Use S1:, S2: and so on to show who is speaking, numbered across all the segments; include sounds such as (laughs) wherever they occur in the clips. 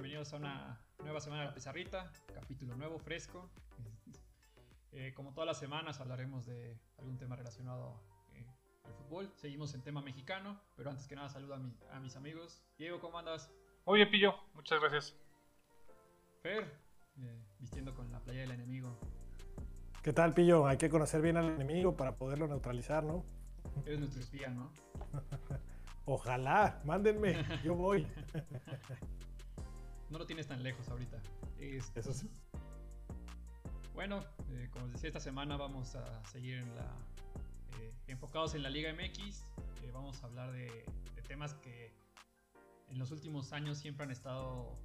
S1: bienvenidos a una nueva semana de la pizarrita, capítulo nuevo, fresco. Eh, como todas las semanas hablaremos de algún tema relacionado eh, al fútbol. Seguimos en tema mexicano, pero antes que nada saludo a, a mis amigos. Diego, ¿cómo andas?
S2: Muy bien, Pillo, muchas gracias.
S1: Fer, eh, vistiendo con la playa del enemigo.
S3: ¿Qué tal, Pillo? Hay que conocer bien al enemigo para poderlo neutralizar, ¿no?
S1: Eres nuestro espía, ¿no? (laughs)
S3: Ojalá, mándenme, yo voy. (laughs)
S1: no lo tienes tan lejos ahorita. Este, Eso sí. Bueno, eh, como les decía, esta semana vamos a seguir en la, eh, enfocados en la Liga MX. Eh, vamos a hablar de, temas que en los últimos años siempre han estado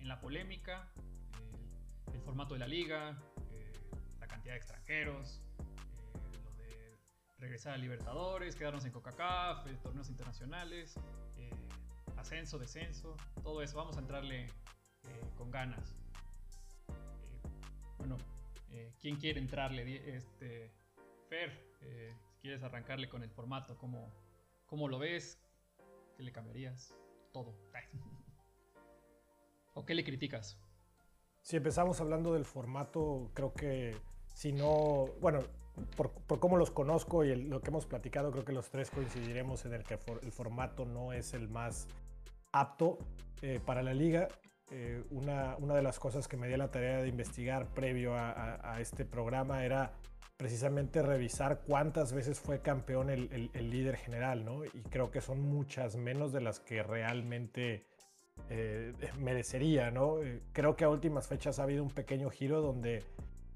S1: en la polémica. el formato de la liga, la cantidad de extranjeros, regresar a Libertadores, quedarnos en Coca-Cola, torneos internacionales, ascenso, descenso, todo eso. Vamos a entrarle eh, con ganas. Eh, bueno, ¿quién quiere entrarle? Este, Fer, si quieres arrancarle con el formato, ¿cómo, ¿cómo lo ves? ¿Qué le cambiarías? Todo. (laughs) ¿O qué le criticas?
S3: Si empezamos hablando del formato, creo que si no, bueno, por, cómo los conozco y lo que hemos platicado, creo que los tres coincidiremos en el que el formato no es el más apto eh, para la liga. Eh, una, una, de las cosas que me dio la tarea de investigar previo a, este programa era precisamente revisar cuántas veces fue campeón el, líder general, ¿no? Y creo que son muchas menos de las que realmente eh, merecería, ¿no? creo que a últimas fechas ha habido un pequeño giro donde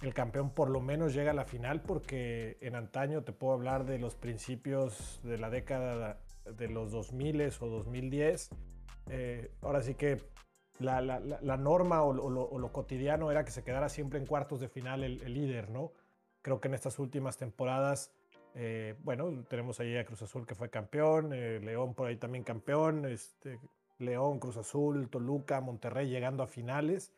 S3: el campeón por lo menos llega a la final porque en antaño te puedo hablar de los principios de la década de los 2000 o 2010. Eh, ahora sí que la, norma o, lo, cotidiano era que se quedara siempre en cuartos de final el, líder, ¿no? Creo que en estas últimas temporadas, eh, bueno, tenemos ahí a Cruz Azul que fue campeón, eh, León por ahí también campeón, este, León, Cruz Azul, Toluca, Monterrey llegando a finales.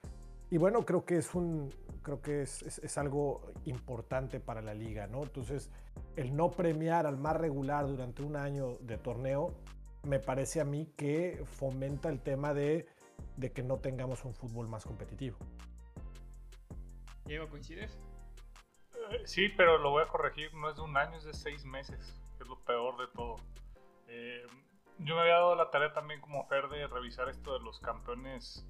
S3: Y bueno, creo que es un, creo que es, algo importante para la liga, ¿no? Entonces, el no premiar al más regular durante un año de torneo, me parece a mí que fomenta el tema de, que no tengamos un fútbol más competitivo.
S1: Diego, ¿coincides?
S2: Eh, sí, pero lo voy a corregir, no es de un año, es de seis meses, es lo peor de todo. Eh, yo me había dado la tarea también como Fer de revisar esto de los campeones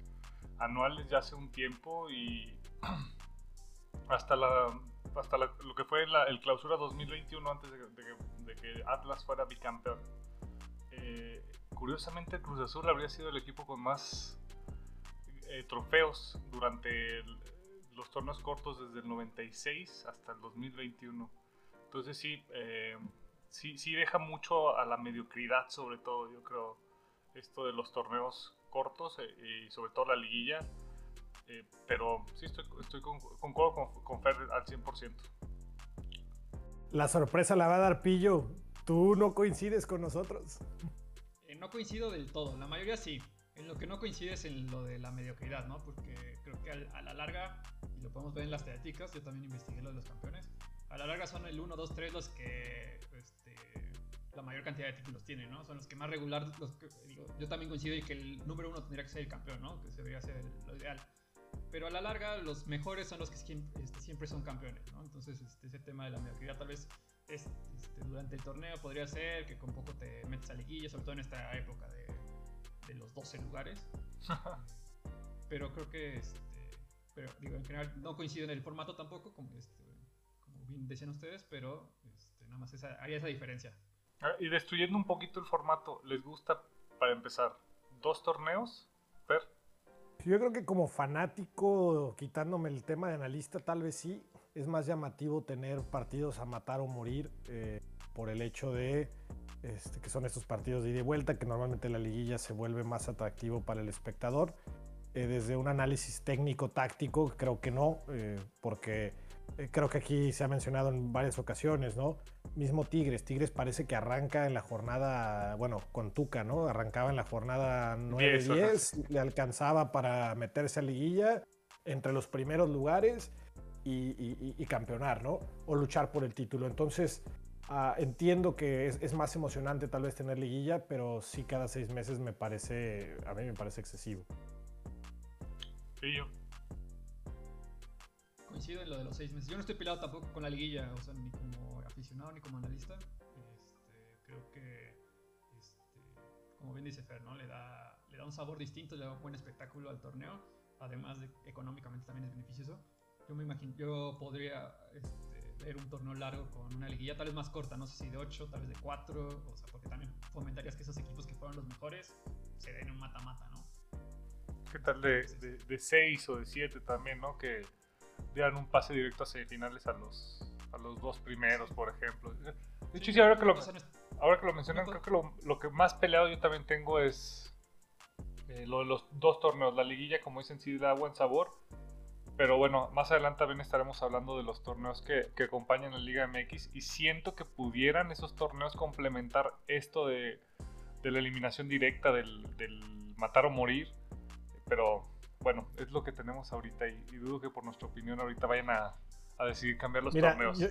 S2: anuales ya hace un tiempo y (clears throat) hasta la hasta lo que fue el clausura 2021 antes de, que Atlas fuera bicampeón. Eh, curiosamente Cruz Azul habría sido el equipo con más eh, trofeos durante los torneos cortos desde el 96 hasta el 2021. Entonces sí, eh, sí, sí deja mucho a la mediocridad sobre todo, yo creo, esto de los torneos cortos eh, y sobre todo la liguilla. Eh, pero sí, estoy, estoy con, concuerdo con, con Fer al 100%.
S3: La sorpresa la va a dar Pillo. Tú no coincides con nosotros.
S1: Eh, no coincido del todo. La mayoría sí. En lo que no coincide es en lo de la mediocridad, ¿no? Porque creo que a, la larga, y lo podemos ver en las estadísticas, yo también investigué lo de los campeones, a la larga son el 1, 2, 3 los que este, la mayor cantidad de títulos tiene, ¿no? Son los que más regular, los que, digo, yo también coincido en que el número uno tendría que ser el campeón, ¿no? Que debería ser lo ideal. Pero a la larga, los mejores son los que siempre, este, siempre son campeones, ¿no? Entonces, este, ese tema de la mediocridad tal vez es, este, durante el torneo podría ser que con poco te metes a liguilla, sobre todo en esta época de, de los 12 lugares. (laughs) pero creo que, este, pero digo, en general no coincido en el formato tampoco, como, este, como bien decían ustedes, pero este, nada más esa, haría esa diferencia.
S2: Y destruyendo un poquito el formato, ¿les gusta, para empezar, dos torneos? Fer.
S3: Yo creo que como fanático, quitándome el tema de analista, tal vez sí. Es más llamativo tener partidos a matar o morir eh, por el hecho de este, que son estos partidos de ida y vuelta, que normalmente la liguilla se vuelve más atractivo para el espectador. Eh, desde un análisis técnico-táctico, creo que no, eh, porque creo que aquí se ha mencionado en varias ocasiones, ¿no? mismo Tigres. Tigres parece que arranca en la jornada, bueno, con Tuca, ¿no? Arrancaba en la jornada 9-10, le alcanzaba para meterse a liguilla entre los primeros lugares y, campeonar, ¿no? O luchar por el título. Entonces, ah, entiendo que es, más emocionante tal vez tener liguilla, pero sí cada seis meses me parece, a mí me parece excesivo.
S2: Sí, yo.
S1: Coincido en lo de los seis meses. Yo no estoy peleado tampoco con la liguilla, o sea, ni como aficionado ni como analista. Este, creo que, este, como bien dice Fer, ¿no? Le da, le da un sabor distinto, le da un buen espectáculo al torneo. Además de económicamente también es beneficioso. Yo me imagino, yo podría este, ver un torneo largo con una liguilla tal vez más corta, no sé si de 8, tal vez de 4, o sea, porque también fomentarías que esos equipos que fueron los mejores se den un mata-mata, ¿no?
S2: ¿Qué tal de 6 o de 7 también, no? Que dieran un pase directo a semifinales a los, a los dos primeros, por ejemplo. De hecho, sí, ahora, que lo, ahora que lo mencionan, creo que lo, lo, que más peleado yo también tengo es eh, lo de los dos torneos. La liguilla, como dicen, sí da buen sabor. Pero bueno, más adelante también estaremos hablando de los torneos que, que acompañan la Liga MX. Y siento que pudieran esos torneos complementar esto de, de la eliminación directa, del, del matar o morir. Pero bueno, es lo que tenemos ahorita y, dudo que por nuestra opinión ahorita vayan a, a decidir cambiar los torneos.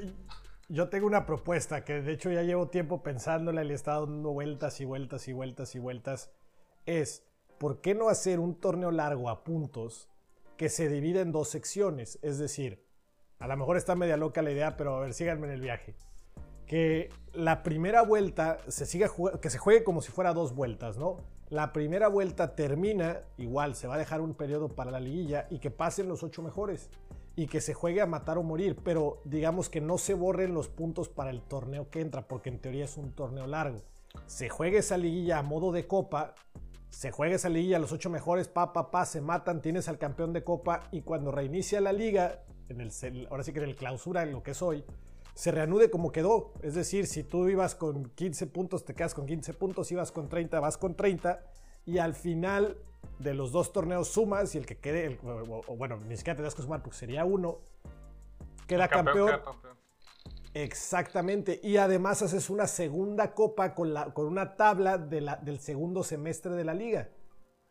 S3: Yo, tengo una propuesta que de hecho ya llevo tiempo pensándola y le he estado dando vueltas y vueltas y vueltas y vueltas. Es, ¿por qué no hacer un torneo largo a puntos que se divide en dos secciones? Es decir, a lo mejor está media loca la idea, pero a ver, síganme en el viaje. Que la primera vuelta se siga que se juegue como si fuera dos vueltas, ¿no? La primera vuelta termina, igual se va a dejar un periodo para la liguilla y que pasen los ocho mejores y que se juegue a matar o morir, pero digamos que no se borren los puntos para el torneo que entra, porque en teoría es un torneo largo. Se juegue esa liguilla a modo de copa, se juega esa liguilla, los ocho mejores, pa, pa, pa, se matan, tienes al campeón de copa y cuando reinicia la liga, en el, ahora sí que en el clausura, en lo que es hoy, se reanude como quedó. Es decir, si tú ibas con 15 puntos, te quedas con 15 puntos, ibas con 30, vas con 30. Y al final de los dos torneos sumas y el que quede, o, bueno, ni siquiera te das que sumar porque sería uno, queda campeón. Exactamente. Y además haces una segunda copa con, la, con una tabla de la, del segundo semestre de la liga.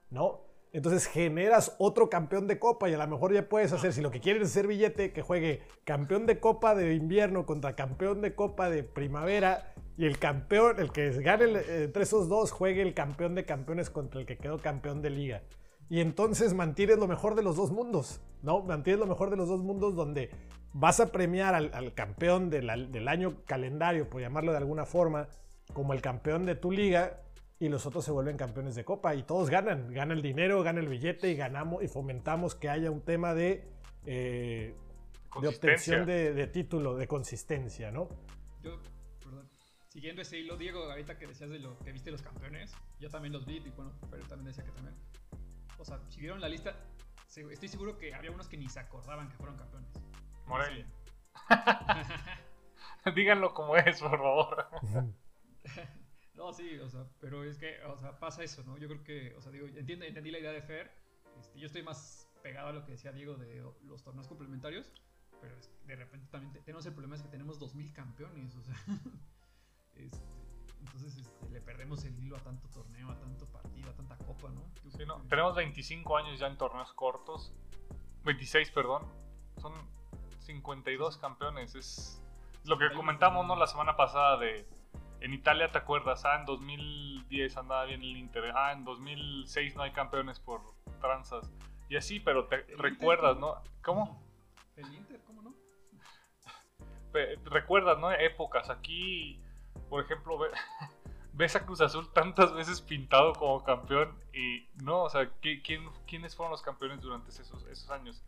S3: ¿No? Entonces generas otro campeón de copa y a lo mejor ya puedes hacer, si lo que quieres es hacer billete, que juegue campeón de copa de invierno contra campeón de copa de primavera y el campeón, el que gane entre esos dos, juegue el campeón de campeones contra el que quedó campeón de liga. Y entonces mantienes lo mejor de los dos mundos, ¿no? Mantienes lo mejor de los dos mundos donde vas a premiar al, campeón del año calendario, por llamarlo de alguna forma, como el campeón de tu liga y los otros se vuelven campeones de copa y todos ganan, gana el dinero, gana el billete y ganamos y fomentamos que haya un tema de, eh, de obtención de, título, de consistencia, ¿no?
S1: Yo, perdón, siguiendo ese hilo, Diego, ahorita que decías de lo que viste los campeones, yo también los vi y bueno, pero también decía que también, o sea, si vieron la lista, estoy seguro que había unos que ni se acordaban que fueron campeones.
S2: Morelia. (laughs) Díganlo como es, por favor.
S1: No, sí, o sea, pero es que, o sea, pasa eso, ¿no? Yo creo que, o sea, digo, entiendo, entendí la idea de Fer. Este, yo estoy más pegado a lo que decía Diego de los torneos complementarios, pero de repente también tenemos el problema es que tenemos 2.000 campeones, o sea, (laughs) este, entonces este, le perdemos el hilo a tanto torneo, a tanto partido, a tanta copa, ¿no?
S2: sí, no, tenemos 25 años ya en torneos cortos, 26, perdón, son 52 campeones, es lo que comentamos, ¿no? La semana pasada de en Italia, ¿te acuerdas? Ah, en 2010 andaba bien el Inter. Ah, en 2006 no hay campeones por tranzas. Y así, pero te recuerdas, ¿no? ¿Cómo?
S1: El Inter, ¿cómo no? (laughs)
S2: recuerdas, ¿no? Épocas. Aquí, por ejemplo, (laughs) ves a Cruz Azul tantas veces pintado como campeón y no, o sea, ¿quién, ¿quiénes fueron los campeones durante esos, esos años?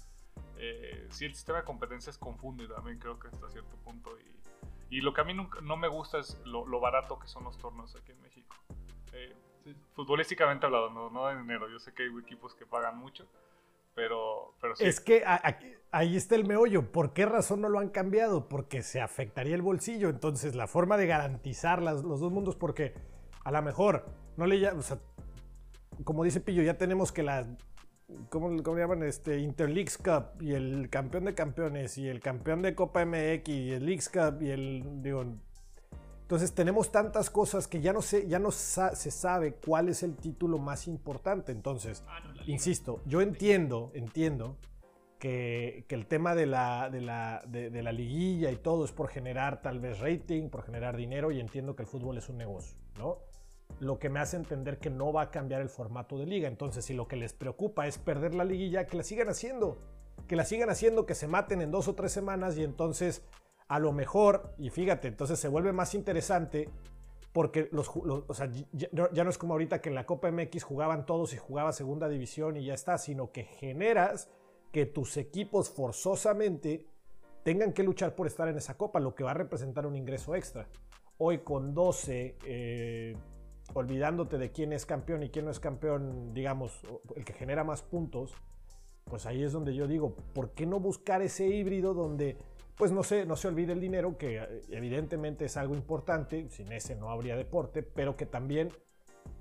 S2: Eh, sí, el sistema de competencias confunde también, creo que hasta cierto punto. Y y lo que a mí nunca, no me gusta es lo, barato que son los torneos aquí en México. Eh, futbolísticamente hablado, no, no de dinero. Yo sé que hay equipos que pagan mucho, pero, pero sí.
S3: Es que ahí está el meollo. ¿Por qué razón no lo han cambiado? Porque se afectaría el bolsillo. Entonces, la forma de garantizar los dos mundos, porque a lo mejor no le o sea, como dice Pillo, ya tenemos que la ¿cómo, ¿cómo, llaman? Este, Interleagues Cup y el campeón de campeones y el campeón de Copa MX y el Leagues Cup y el, digo, entonces tenemos tantas cosas que ya no, sé, ya no se sabe cuál es el título más importante. Entonces, ah, insisto, yo entiendo, entiendo que, que el tema de la, de, la, de la liguilla y todo es por generar tal vez rating, por generar dinero y entiendo que el fútbol es un negocio, ¿no? Lo que me hace entender que no va a cambiar el formato de liga. Entonces, si lo que les preocupa es perder la liguilla, que la sigan haciendo. Que la sigan haciendo, que se maten en dos o tres semanas y entonces a lo mejor, y fíjate, entonces se vuelve más interesante porque los, o sea, ya, no es como ahorita que en la Copa MX jugaban todos y jugaba segunda división y ya está, sino que generas que tus equipos forzosamente tengan que luchar por estar en esa copa, lo que va a representar un ingreso extra. Hoy con 12, eh, olvidándote de quién es campeón y quién no es campeón, digamos, el que genera más puntos, pues ahí es donde yo digo, ¿por qué no buscar ese híbrido donde, pues no se, no se olvide el dinero, que eh, evidentemente es algo importante, sin ese no habría deporte, pero que también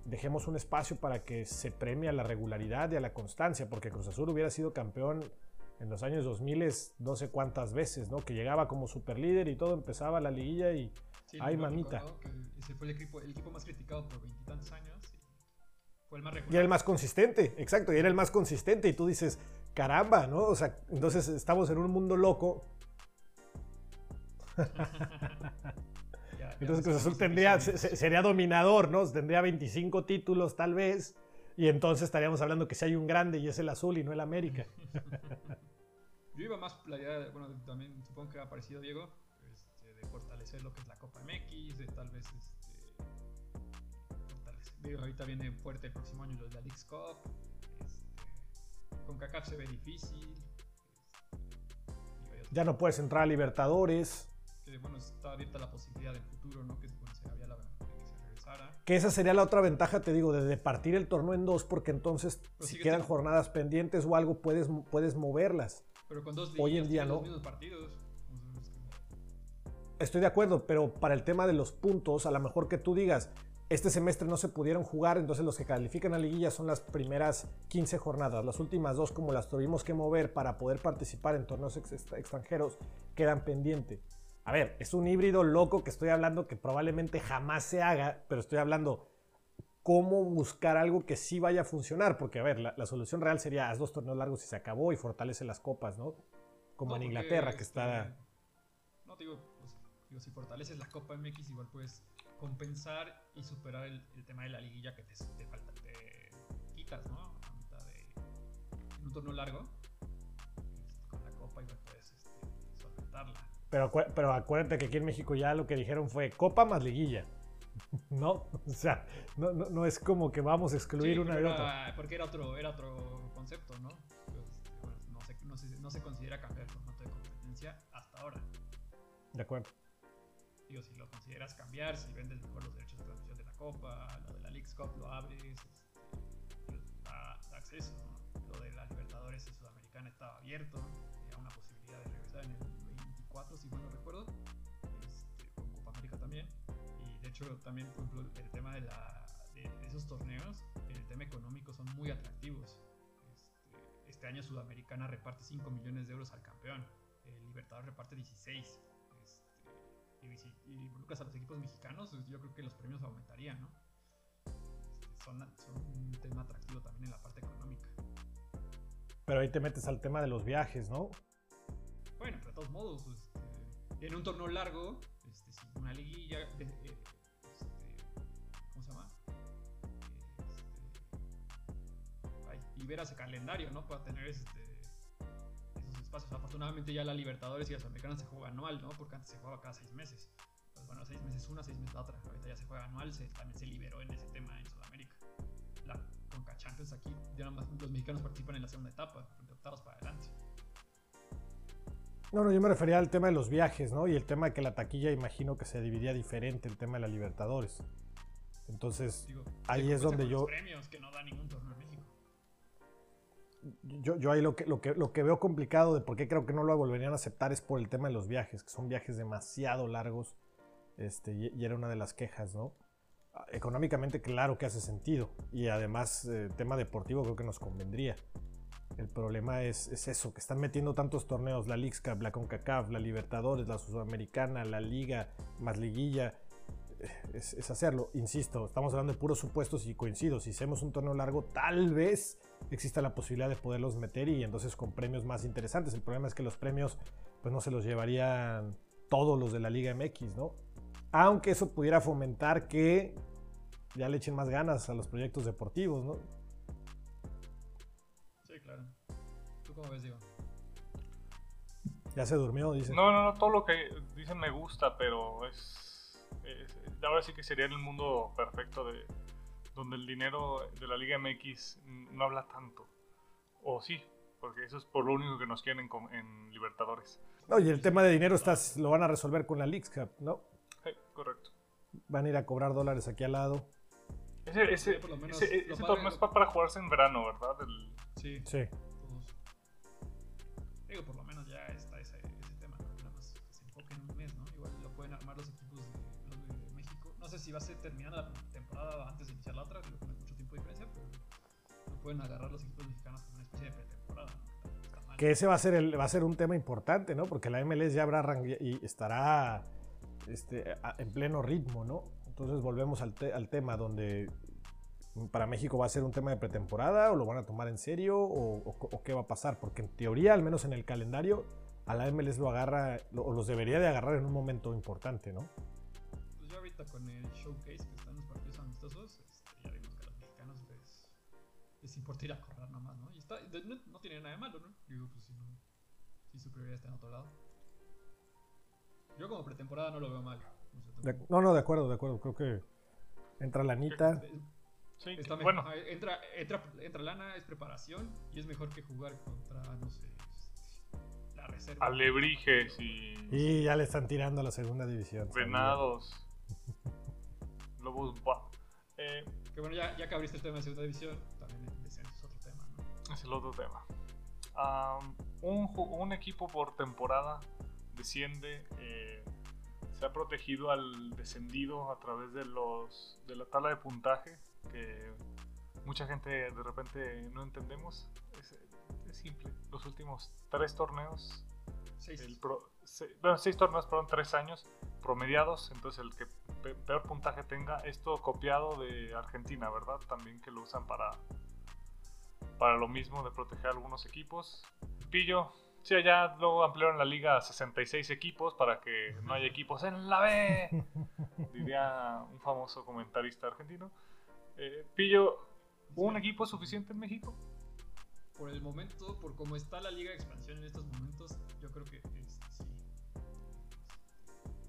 S3: dejemos un espacio para que se premie a la regularidad y a la constancia, porque Cruz Azul hubiera sido campeón en los años 2000 no sé cuántas veces, ¿no? Que llegaba como superlíder y todo empezaba la liguilla y ay mamita.
S1: ese fue el equipo, el equipo más criticado por veintitantos años y fue el más.
S3: Y era el más consistente, exacto, y era el más consistente y tú dices, caramba, ¿no? O sea, entonces estamos en un mundo loco. (laughs) entonces Cruz Azul tendría, sería dominador, ¿no? Tendría 25 títulos tal vez. Y entonces estaríamos hablando que si hay un grande y es el azul y no el América. (laughs)
S1: Yo iba más la idea, de, bueno, también supongo que ha aparecido Diego, fortalecer lo que es la Copa MX, de tal vez este, fortalecer. ahorita viene fuerte el próximo año lo de la League's Cup. Este, con CACAF se ve difícil.
S3: Este, ya no puedes entrar a Libertadores.
S1: Que bueno, está abierta la posibilidad del futuro, ¿no? Que bueno, se había la
S3: que esa sería la otra ventaja, te digo, de partir el torneo en dos, porque entonces si quedan jornadas pendientes o algo, puedes, puedes moverlas.
S1: Pero con dos
S3: Hoy en día no.
S1: partidos.
S3: Estoy de acuerdo, pero para el tema de los puntos, a lo mejor que tú digas, este semestre no se pudieron jugar, entonces los que califican a liguilla son las primeras 15 jornadas. Las últimas dos, como las tuvimos que mover para poder participar en torneos extranjeros, quedan pendientes. A ver, es un híbrido loco que estoy hablando que probablemente jamás se haga, pero estoy hablando cómo buscar algo que sí vaya a funcionar, porque a ver, la, solución real sería haz dos torneos largos y se acabó y fortalece las copas, ¿no? Como en Inglaterra, que está...
S1: Este, no, digo, digo, si fortaleces la Copa MX, igual puedes compensar y superar el, tema de la liguilla que te, falta, te quitas, ¿no? A mitad de... En un torneo largo, este, con la Copa igual puedes este, solventarla.
S3: Pero, pero acuérdate que aquí en México ya lo que dijeron fue copa más liguilla. (laughs) ¿No? O sea, no, no, es como que vamos a excluir una de otra.
S1: Porque era otro, era otro concepto, ¿no? Pues, no, se, no, se, no, se, considera cambiar el formato de competencia hasta ahora.
S3: De acuerdo.
S1: Digo, si lo consideras cambiar, si vendes mejor los derechos de transmisión de la Copa, lo de la League Cup lo abres, este, da, acceso, ¿no? Lo de la Libertadores y Sudamericana estaba abierto, había una posibilidad de regresar en el si mal no recuerdo, este, con Copa América también. Y de hecho también, por ejemplo, el tema de, la, de esos torneos, el tema económico son muy atractivos. Este, este año Sudamericana reparte 5 millones de euros al campeón, el Libertador reparte 16. Este, y si involucras a los equipos mexicanos, pues, yo creo que los premios aumentarían, ¿no? Este, son, son un tema atractivo también en la parte económica.
S3: Pero ahí te metes al tema de los viajes, ¿no?
S1: Bueno, pero de todos modos, pues, en un torneo largo, este, una liguilla, este, ¿cómo se llama? Este, y ver ese calendario, ¿no? Para tener este, espacios. Afortunadamente ya la Libertadores y la Sudamericana se juega anual, ¿no? Porque antes se jugaba cada seis meses. Pues bueno, seis meses una, seis meses la otra. Ahorita ya se juega anual, se, también se liberó en ese tema en Sudamérica. La Conca Champions aquí, ya los mexicanos participan en la segunda etapa, de octavos para adelante.
S3: No, no, yo me refería al tema de los viajes, ¿no? Y el tema de que la taquilla, imagino que se dividía diferente el tema de la Libertadores. Entonces, ahí es donde yo.
S1: premios que no da ningún torneo en México.
S3: Yo, yo ahí lo que, lo, que, lo que veo complicado de por qué creo que no lo volverían a aceptar es por el tema de los viajes, que son viajes demasiado largos. Este, y, era una de las quejas, ¿no? Económicamente, claro que hace sentido. Y además, eh, tema deportivo, creo que nos convendría. El problema es, eso, que están metiendo tantos torneos, la League Cup, la CONCACAF, la Libertadores, la Sudamericana, la Liga, más Liguilla. Es, hacerlo, insisto, estamos hablando de puros supuestos y coincido. Si hacemos un torneo largo, tal vez exista la posibilidad de poderlos meter y entonces con premios más interesantes. El problema es que los premios, pues no se los llevarían todos los de la Liga MX, ¿no? Aunque eso pudiera fomentar que ya le echen más ganas a los proyectos deportivos, ¿no?
S1: Sí, claro. ¿Tú cómo ves, Diego?
S3: Ya se durmió, dice.
S2: No, no, no, todo lo que dicen me gusta, pero es, es, ahora sí que sería el mundo perfecto de donde el dinero de la Liga MX no habla tanto. O sí, porque eso es por lo único que nos quieren en, en Libertadores.
S3: No, y el tema de dinero estás, lo van a resolver con la Leagues Cup, ¿no?
S2: Sí, correcto.
S3: Van a ir a cobrar dólares aquí al lado.
S2: Ese, ese,
S1: Sí, por lo menos
S2: ese, ese torneo es pa- para jugarse en verano, ¿verdad? El-
S1: Sí,
S3: Sí.
S1: Digo, por lo si va a ser terminada la temporada antes de iniciar la otra, no hay mucho tiempo de diferencia, pero lo pueden agarrar los equipos mexicanos como una especie de pretemporada, ¿no?
S3: Que ese va a ser el, va a ser un tema importante, ¿no? Porque la MLS ya habrá y estará este, a- en pleno ritmo, ¿no? Entonces volvemos al, te- al tema donde para México va a ser un tema de pretemporada o lo van a tomar en serio o, o- o qué va a pasar, porque en teoría, al menos en el calendario, a la MLS lo agarra lo- o los debería de agarrar en un momento importante, ¿no?
S1: Ahorita con el showcase que están los partidos amistosos, este, ya vimos que a los mexicanos les, les importa ir a correr nomás, ¿no? Y está, de- no, no tiene nada de malo, ¿no? Digo, pues si no, si su prioridad está en otro lado. Yo como pretemporada no lo veo mal.
S3: De- no, no, de acuerdo, de acuerdo. Creo que entra la Anita.
S2: Sí,
S1: Está mejor.
S2: bueno,
S1: Ajá, entra, entra, entra lana, es preparación y es mejor que jugar contra, no sé, este, la reserva.
S2: alebrijes y
S3: Y ya le están tirando a la segunda división.
S2: venados, lobos, buah. Eh,
S1: Que bueno, ya, ya que abriste el tema de segunda división, también el descenso es otro tema, ¿no?
S2: es el otro tema. Am, un, un equipo por temporada desciende, eh, se ha protegido al descendido a través de los de la tabla de puntaje que mucha gente de repente no entendemos. Es, es simple. Los últimos tres torneos
S1: Seis.
S2: el pro- se- bueno, seis torneos, perdón, tres años promediados. Entonces, el que pe- peor puntaje tenga, esto copiado de Argentina, ¿verdad? También que lo usan para, para lo mismo de proteger a algunos equipos. Pillo, sí, allá luego ampliaron la liga a 66 equipos para que no haya equipos en la B, (laughs) diría un famoso comentarista argentino. Eh, Pillo, ¿un equipo es suficiente en México?
S1: Por el momento, por cómo está la liga de expansión en estos momentos, yo creo que sí.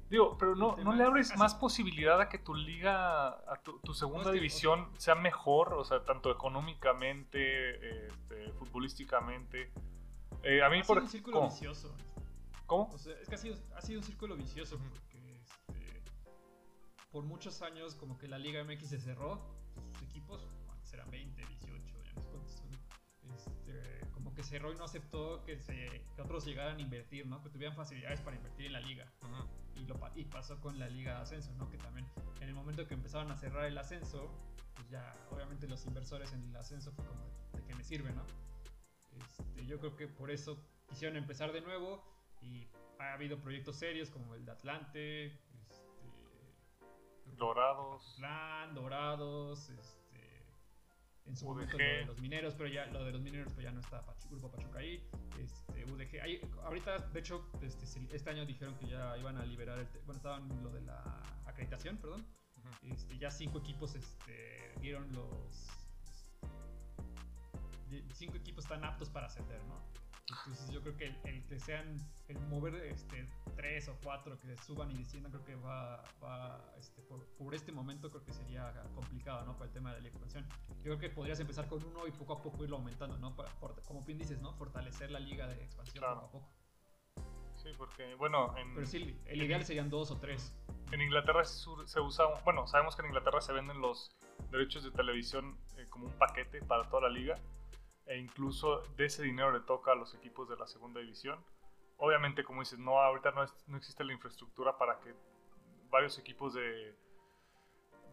S2: Digo, pero no,
S1: El tema
S2: ¿no le abres
S1: es-
S2: más posibilidad a que tu liga, a tu, tu segunda
S1: No, es que,
S2: división sea mejor, o sea, tanto económicamente, este, futbolísticamente? Eh, a mí,
S1: Ha
S2: por
S1: sido un círculo
S2: ¿cómo?
S1: vicioso.
S2: ¿Cómo?
S1: O sea, es que ha sido, ha sido un círculo vicioso porque este, por muchos años como que la Liga MX se cerró, sus equipos, antes eran 20, que cerró y no aceptó que, se, que otros llegaran a invertir, ¿no? Que tuvieran facilidades para invertir en la liga. Y, lo, y pasó con la Liga de Ascenso, ¿no? Que también en el momento que empezaron a cerrar el ascenso, pues ya obviamente los inversores en el ascenso fue como, ¿de qué me sirve, no? Este, yo creo que por eso quisieron empezar de nuevo y ha habido proyectos serios como el de Atlante, este,
S2: Dorados.
S1: Plan, Dorados, este, en su
S2: UDG.
S1: momento lo de los mineros, pero ya lo de los mineros pero ya no está Grupo Pachuca ahí, este, UDG, ahí, ahorita de hecho este, este año dijeron que ya iban a liberar, el, bueno estaban lo de la acreditación, perdón, este, ya cinco equipos este, dieron los cinco equipos están aptos para ascender, ¿no? Entonces yo creo que el, el que sean, el mover este, tres o cuatro que suban y desciendan, creo que va, va este, por, por este momento creo que sería complicado, ¿no? Por el tema de la expansión. Yo creo que podrías empezar con uno y poco a poco irlo aumentando, ¿no? Para, por- como bien dices, ¿no? Fortalecer la liga de expansión
S2: Claro.
S1: poco a poco.
S2: Sí, porque, bueno, en,
S1: Pero sí, el ideal serían dos o tres.
S2: en Inglaterra se usa, bueno, sabemos que en Inglaterra se venden los derechos de televisión eh, como un paquete para toda la liga. E incluso de ese dinero le toca a los equipos de la segunda división. Obviamente, como dices, no, ahorita no, es- no existe la infraestructura para que varios equipos de,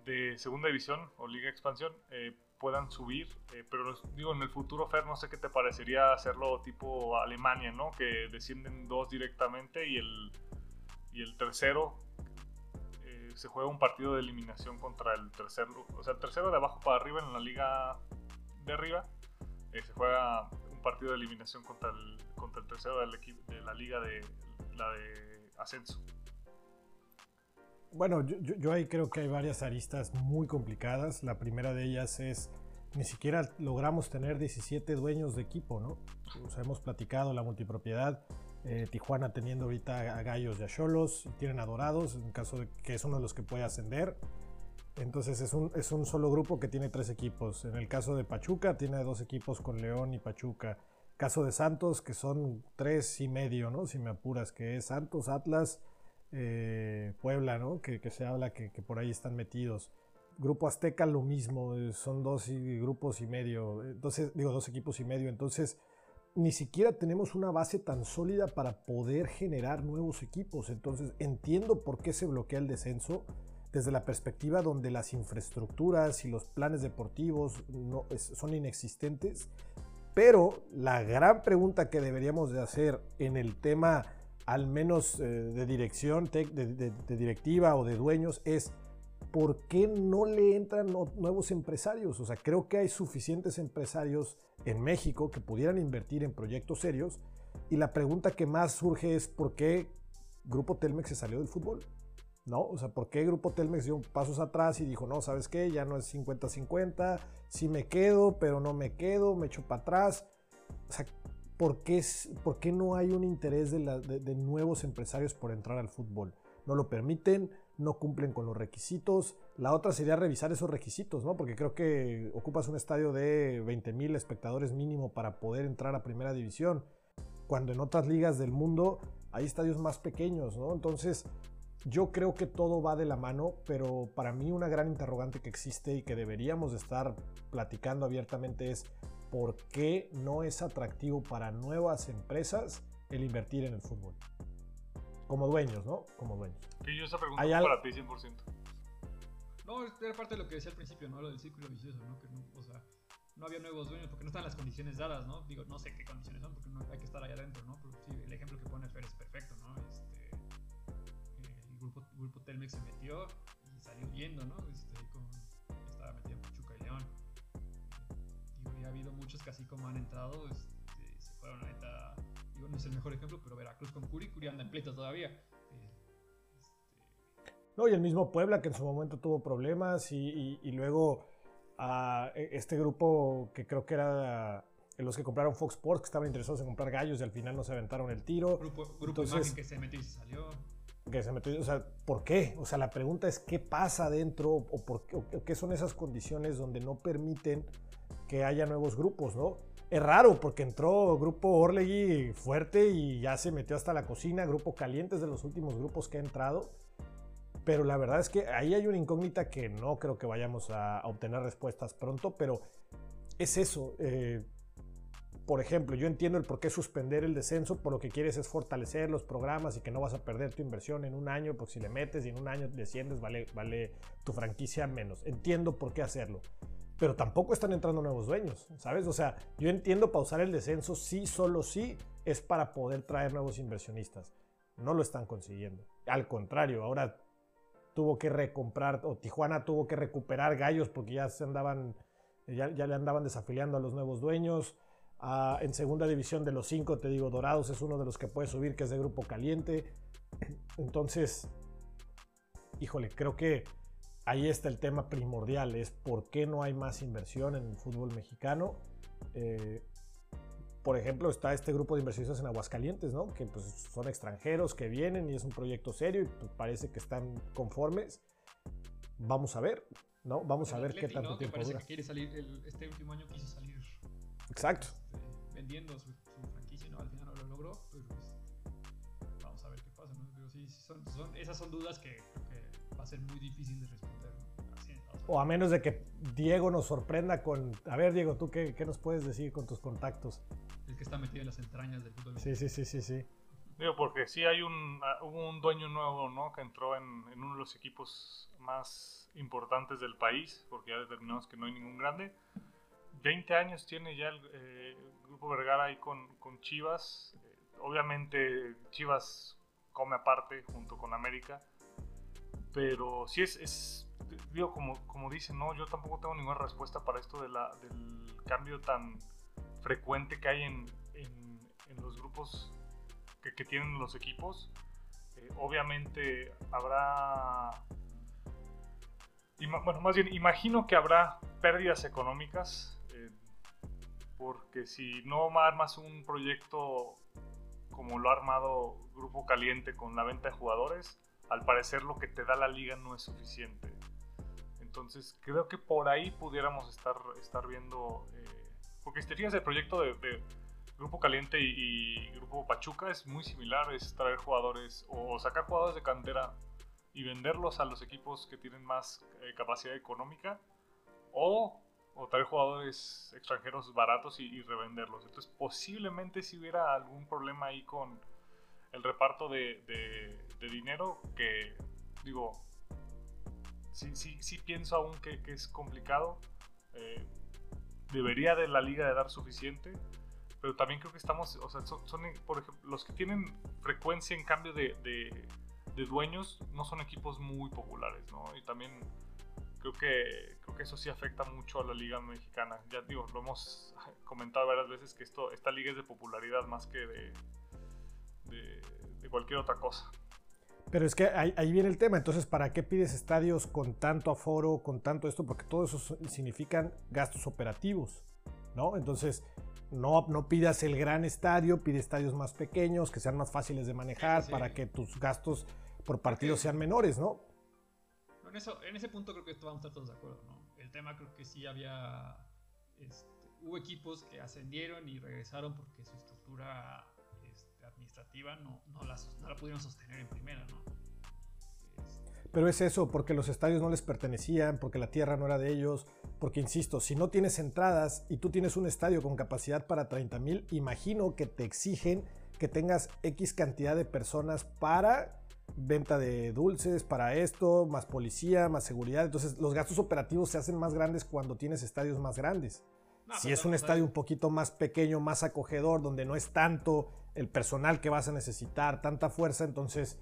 S2: de segunda división o liga expansión eh, puedan subir. eh, pero digo, en el futuro, Fer, no sé qué te parecería hacerlo tipo Alemania, ¿no? Que descienden dos directamente y el, y el tercero eh, se juega un partido de eliminación contra el tercero. O sea, el tercero de abajo para arriba en la liga de arriba. Eh, se juega un partido de eliminación contra el, contra el tercero del equipo de la liga de la de ascenso.
S3: Bueno, yo, ahí creo que hay varias aristas muy complicadas. La primera de ellas es, ni siquiera logramos tener 17 dueños de equipo, ¿no? O sea, hemos platicado la multipropiedad. Eh, Tijuana teniendo ahorita a Gallos y a Cholos, tienen adorados, en caso de que es uno de los que puede ascender. Entonces es un, es un solo grupo que tiene tres equipos. En el caso de Pachuca, tiene dos equipos con León y Pachuca. Caso de Santos, que son tres y medio, ¿no? Si me apuras, que es Santos, Atlas, eh, Puebla, ¿no? Que, se habla que, por ahí están metidos. Grupo Azteca lo mismo, eh, son dos grupos y medio, entonces digo dos equipos y medio, entonces ni siquiera tenemos una base tan sólida para poder generar nuevos equipos, entonces entiendo por qué se bloquea el descenso desde la perspectiva donde las infraestructuras y los planes deportivos son inexistentes, pero la gran pregunta que deberíamos de hacer en el tema al menos eh, de dirección, de, directiva o de dueños, es ¿por qué no le entran nuevos empresarios? O sea, creo que hay suficientes empresarios en México que pudieran invertir en proyectos serios. Y la pregunta que más surge es ¿por qué Grupo Telmex se salió del fútbol? ¿No? O sea, ¿por qué Grupo Telmex dio pasos atrás y dijo, no, ¿sabes qué? Ya no es 50-50, sí me quedo, pero no me quedo, me echo para atrás. O sea, ¿por qué, por qué no hay un interés de, nuevos empresarios por entrar al fútbol? No lo permiten, no cumplen con los requisitos. La otra sería revisar esos requisitos, ¿no? Porque creo que ocupas un estadio de 20 mil espectadores mínimo para poder entrar a primera división. Cuando en otras ligas del mundo hay estadios más pequeños, ¿no? Entonces, yo creo que todo va de la mano, pero para mí una gran interrogante que existe y que deberíamos estar platicando abiertamente es por qué no es atractivo para nuevas empresas el invertir en el fútbol. Como dueños, ¿no? Como dueños.
S2: Sí, yo esa pregunta para ti 100%.
S1: No, era parte de lo que decía al principio, ¿no? Lo del círculo vicioso, ¿no? Que no, o sea, no había nuevos dueños porque no están las condiciones dadas, ¿no? Digo, no sé qué condiciones son porque no hay que estar allá adentro, ¿no? Pero sí, el ejemplo que pone Fer es perfecto, ¿no? Este, grupo, grupo Telmex se metió y salió yendo, ¿no? Este, con, estaba metido en Pachuca y León ha habido muchos que así como han entrado, este, se fueron a neta, digo, no es el mejor ejemplo, pero Veracruz con Curi, Curi anda en pleito todavía.
S3: Este, no, y el mismo Puebla que en su momento tuvo problemas y, luego a e, este grupo que creo que era los que compraron Fox Sports, que estaban interesados en comprar gallos y al final no se aventaron el tiro.
S1: Grupo, grupo Entonces, que se metió y se salió.
S3: Que se metió, o sea, ¿por qué? O sea, la pregunta es qué pasa dentro o, por, o qué son esas condiciones donde no permiten que haya nuevos grupos, ¿no? Es raro porque entró Grupo Orlegui fuerte y ya se metió hasta la cocina, Grupo Calientes de los últimos grupos que ha entrado. Pero la verdad es que ahí hay una incógnita que no creo que vayamos a, obtener respuestas pronto, pero es eso. Eh, por ejemplo, yo entiendo el por qué suspender el descenso, por lo que quieres es fortalecer los programas y que no vas a perder tu inversión en un año, porque si le metes y en un año desciendes, vale, vale tu franquicia menos. Entiendo por qué hacerlo pero tampoco están entrando nuevos dueños, ¿sabes? O sea, yo entiendo pausar el descenso sí, solo sí, es para poder traer nuevos inversionistas. No lo están consiguiendo. Al contrario, ahora tuvo que recomprar, o Tijuana tuvo que recuperar gallos porque ya se andaban, ya, le andaban desafiliando a los nuevos dueños. En segunda división de los cinco, te digo, Dorados es uno de los que puede subir, que es de grupo caliente. (clears throat) Entonces, híjole, creo que ahí está el tema primordial, es por qué no hay más inversión en el fútbol mexicano. Eh, por ejemplo, está este grupo de inversionistas en Aguascalientes, ¿no? Que pues, son extranjeros que vienen y es un proyecto serio y pues, parece que están conformes. Vamos a ver, ¿no? Vamos a ver qué tanto
S1: ¿no?
S3: tiempo
S1: que parece que quiere salir, este último año quiso salir.
S3: Exacto.
S1: Este, vendiendo su, franquicia, ¿no? Al final no lo logró, pero pues, vamos a ver qué pasa, ¿no? Pero sí, son, esas son dudas que creo que va a ser muy difícil de responder.
S3: O a menos de que Diego nos sorprenda con... A ver, Diego, ¿tú qué, qué nos puedes decir con tus contactos?
S1: El que está metido en las entrañas del fútbol.
S3: Sí, sí, sí, sí, sí.
S2: Digo, porque sí hay un, ah, un dueño nuevo, ¿no? Que entró en, en, uno de los equipos más importantes del país, porque ya determinamos que no hay ningún grande. 20 años tiene ya el eh, Grupo Vergara ahí con, con Chivas. Obviamente Chivas come aparte junto con América. Pero sí es, es digo, como, como dicen, no, yo tampoco tengo ninguna respuesta para esto del cambio tan frecuente que hay en, en, los grupos que, que, tienen los equipos. Eh, obviamente habrá... Bueno, más bien, imagino que habrá pérdidas económicas, porque si no armas un proyecto como lo ha armado Grupo Caliente con la venta de jugadores, al parecer lo que te da la liga no es suficiente. Entonces creo que por ahí pudiéramos estar, estar viendo... Eh, porque si te fijas el proyecto de, Grupo Caliente y, Grupo Pachuca es muy similar, es traer jugadores o sacar jugadores de cantera y venderlos a los equipos que tienen más eh, capacidad económica o, o, traer jugadores extranjeros baratos y, revenderlos. Entonces posiblemente si hubiera algún problema ahí con el reparto de, dinero que digo, sí, sí, sí pienso aún que, es complicado. Eh, debería de la liga dar suficiente, pero también creo que estamos, o sea, son, por ejemplo, los que tienen frecuencia en cambio de, dueños no son equipos muy populares, ¿no? Y también creo que, creo que eso sí afecta mucho a la liga mexicana. Ya digo, lo hemos (laughs) comentado varias veces que esto, esta liga es de popularidad más que de, de cualquier otra cosa.
S3: Pero es que ahí, viene el tema. Entonces, ¿para qué pides estadios con tanto aforo, con tanto esto? Porque todo eso significan gastos operativos, ¿no? Entonces, no, no pidas el gran estadio, pide estadios más pequeños, que sean más fáciles de manejar, para que tus gastos por partido sean menores, ¿no?
S1: En, eso, en ese punto creo que vamos a estar todos de acuerdo, ¿no? El tema creo que sí había... Este, hubo equipos que ascendieron y regresaron porque su estructura administrativa no, no, la, no la pudieron sostener en primera, ¿no?
S3: Pero es eso, porque los estadios no les pertenecían, porque la tierra no era de ellos, porque insisto, si no tienes entradas y tú tienes un estadio con capacidad para 30 mil, imagino que te exigen que tengas X cantidad de personas para venta de dulces, para esto, más policía, más seguridad. Entonces los gastos operativos se hacen más grandes cuando tienes estadios más grandes. si es un estadio un poquito más pequeño, más acogedor, donde no es tanto el personal que vas a necesitar, tanta fuerza, entonces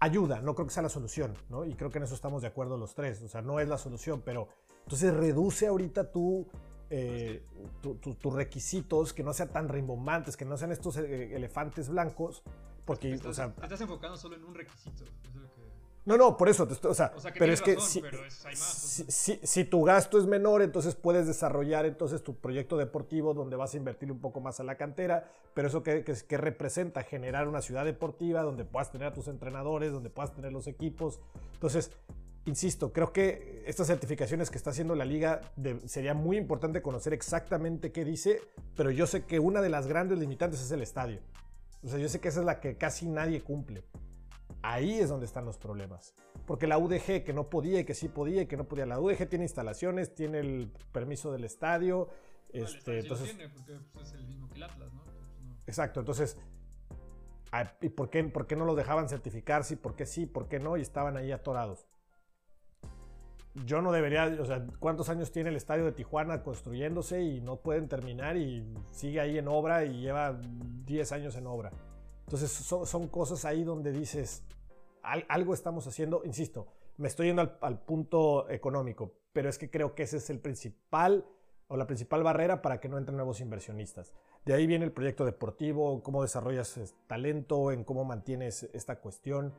S3: ayuda, no creo que sea la solución, ¿no? Y creo que en eso estamos de acuerdo los tres, o sea, no es la solución, pero entonces reduce ahorita tu, eh, tus requisitos, que no sean tan rimbombantes, que no sean estos eh, elefantes blancos, porque,
S1: estás,
S3: o sea...
S1: Te estás enfocando solo en un requisito, es lo que...
S3: No, no, por eso, o sea, pero es que si, si, tu gasto es menor, entonces puedes desarrollar entonces tu proyecto deportivo donde vas a invertir un poco más a la cantera, pero eso que, que, representa generar una ciudad deportiva donde puedas tener a tus entrenadores, donde puedas tener los equipos. Entonces, insisto, creo que estas certificaciones que está haciendo la liga sería muy importante conocer exactamente qué dice, pero yo sé que una de las grandes limitantes es el estadio. O sea, yo sé que esa es la que casi nadie cumple. Ahí es donde están los problemas. Porque la UDG que no podía y que sí podía y que no podía. La UDG tiene instalaciones, tiene el permiso del estadio. este, entonces,
S1: tiene porque pues, es el mismo que el Atlas, ¿no?
S3: Exacto, entonces, ¿y por qué, por qué no lo dejaban certificar? Sí, por qué sí, por qué no, y estaban ahí atorados. Yo no debería, o sea, ¿cuántos años tiene el estadio de Tijuana construyéndose y no pueden terminar y sigue ahí en obra y lleva 10 años en obra? Entonces son, cosas ahí donde dices, algo estamos haciendo, insisto, me estoy yendo al, punto económico, pero es que creo que ese es el principal o la principal barrera para que no entren nuevos inversionistas. De ahí viene el proyecto deportivo, cómo desarrollas talento, en cómo mantienes esta cuestión.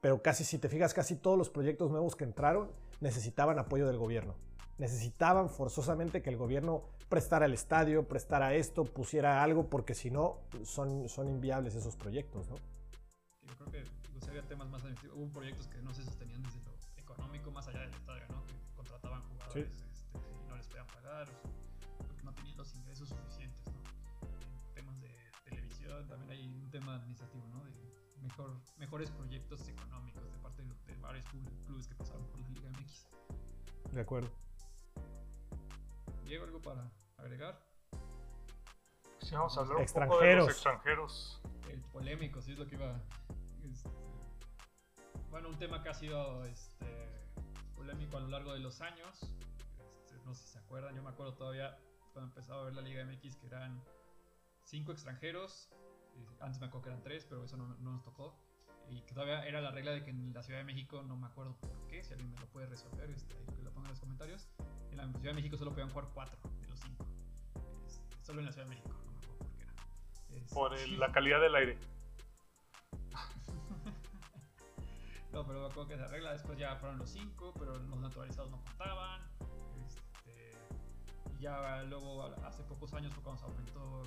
S3: Pero casi, si te fijas, casi todos los proyectos nuevos que entraron necesitaban apoyo del gobierno necesitaban forzosamente que el gobierno prestara el estadio, prestara esto, pusiera algo, porque si no, son, son inviables esos proyectos, ¿no?
S1: Yo creo que pues, había temas más hubo proyectos que no se sostenían desde lo económico, más allá del estadio, ¿no? Que contrataban jugadores este, y no les podían pagar, porque no tenían los ingresos suficientes, ¿no? En temas de televisión también hay un tema administrativo, ¿no? De mejor, mejores proyectos económicos de parte de, de varios clubes que pasaron por la Liga MX.
S3: De acuerdo.
S1: Diego, ¿algo para agregar?
S2: Sí, vamos a hablar extranjeros. un poco de los extranjeros.
S1: El polémico, sí es lo que iba. Este, bueno, un tema que ha sido este, polémico a lo largo de los años. Este, no sé si se acuerdan, yo me acuerdo todavía cuando empezaba a ver la Liga MX que eran cinco extranjeros. Antes me acuerdo que eran tres, pero eso no, no nos tocó y que todavía era la regla de que en la Ciudad de México, no me acuerdo por qué, si alguien me lo puede resolver, este, que lo ponga en los comentarios, en la Ciudad de México solo podían jugar 4 de los 5. Este, solo en la Ciudad de México, no me acuerdo por qué era.
S2: por (laughs) la calidad del aire.
S1: no, pero me acuerdo que se arregla. Después ya fueron los cinco, pero los naturalizados no contaban. Ya luego, hace pocos años fue cuando se aumentó,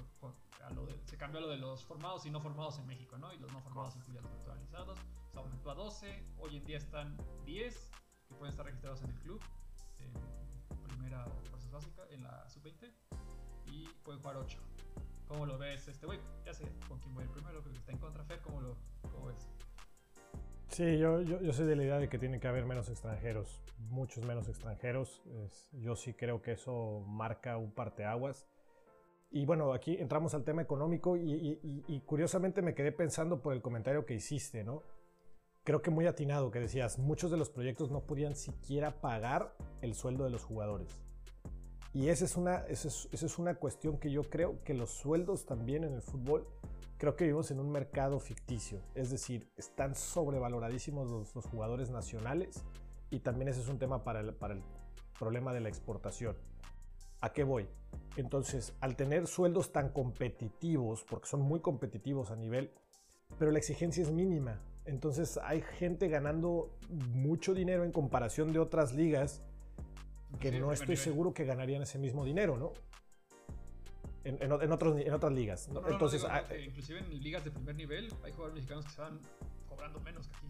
S1: a lo de, se cambió a lo de los formados y no formados en México, ¿no? Y los no formados incluían los naturalizados. Se aumentó a 12. Hoy en día están 10 que pueden estar registrados en el club. En primera fuerzas básica, en la sub-20. Y pueden jugar 8. ¿Cómo lo ves este güey? Ya sé con quién voy el primero, creo que está en contra Fer, ¿cómo lo cómo ves?
S3: Sí, yo, yo, yo, soy de la idea de que tiene que haber menos extranjeros, muchos menos extranjeros. yo sí creo que eso marca un parteaguas. Y bueno, aquí entramos al tema económico y, y, y, curiosamente me quedé pensando por el comentario que hiciste, ¿no? Creo que muy atinado que decías, muchos de los proyectos no podían siquiera pagar el sueldo de los jugadores. Y esa es, una, esa es, una cuestión que yo creo que los sueldos también en el fútbol, creo que vivimos en un mercado ficticio. Es decir, están sobrevaloradísimos los, jugadores nacionales y también ese es un tema para el, para el problema de la exportación. ¿A qué voy? Entonces, al tener sueldos tan competitivos, porque son muy competitivos a nivel, pero la exigencia es mínima. Entonces hay gente ganando mucho dinero en comparación de otras ligas que no estoy seguro que ganarían ese mismo dinero, ¿no? En, en, otros, en otras ligas. Entonces,
S1: ah, inclusive en ligas de primer nivel hay jugadores mexicanos que están cobrando menos que aquí.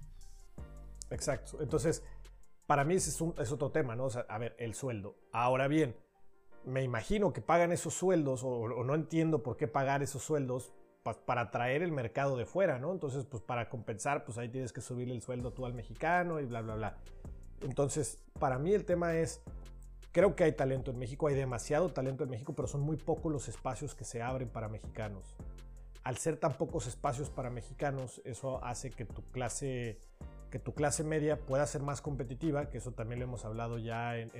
S3: Exacto. Entonces, para mí ese es, un, es otro tema, ¿no? O sea, a ver, el sueldo. Ahora bien, me imagino que pagan esos sueldos, o, no entiendo por qué pagar esos sueldos para traer el mercado de fuera, ¿no? Entonces, pues para compensar, pues ahí tienes que subirle el sueldo tú al mexicano y bla, bla, bla. Entonces, para mí el tema es, Creo que hay talento en México, hay demasiado talento en México, pero son muy pocos los espacios que se abren para mexicanos. Al ser tan pocos espacios para mexicanos, eso hace que tu clase, que tu clase media pueda ser más competitiva, que eso también lo hemos hablado ya en,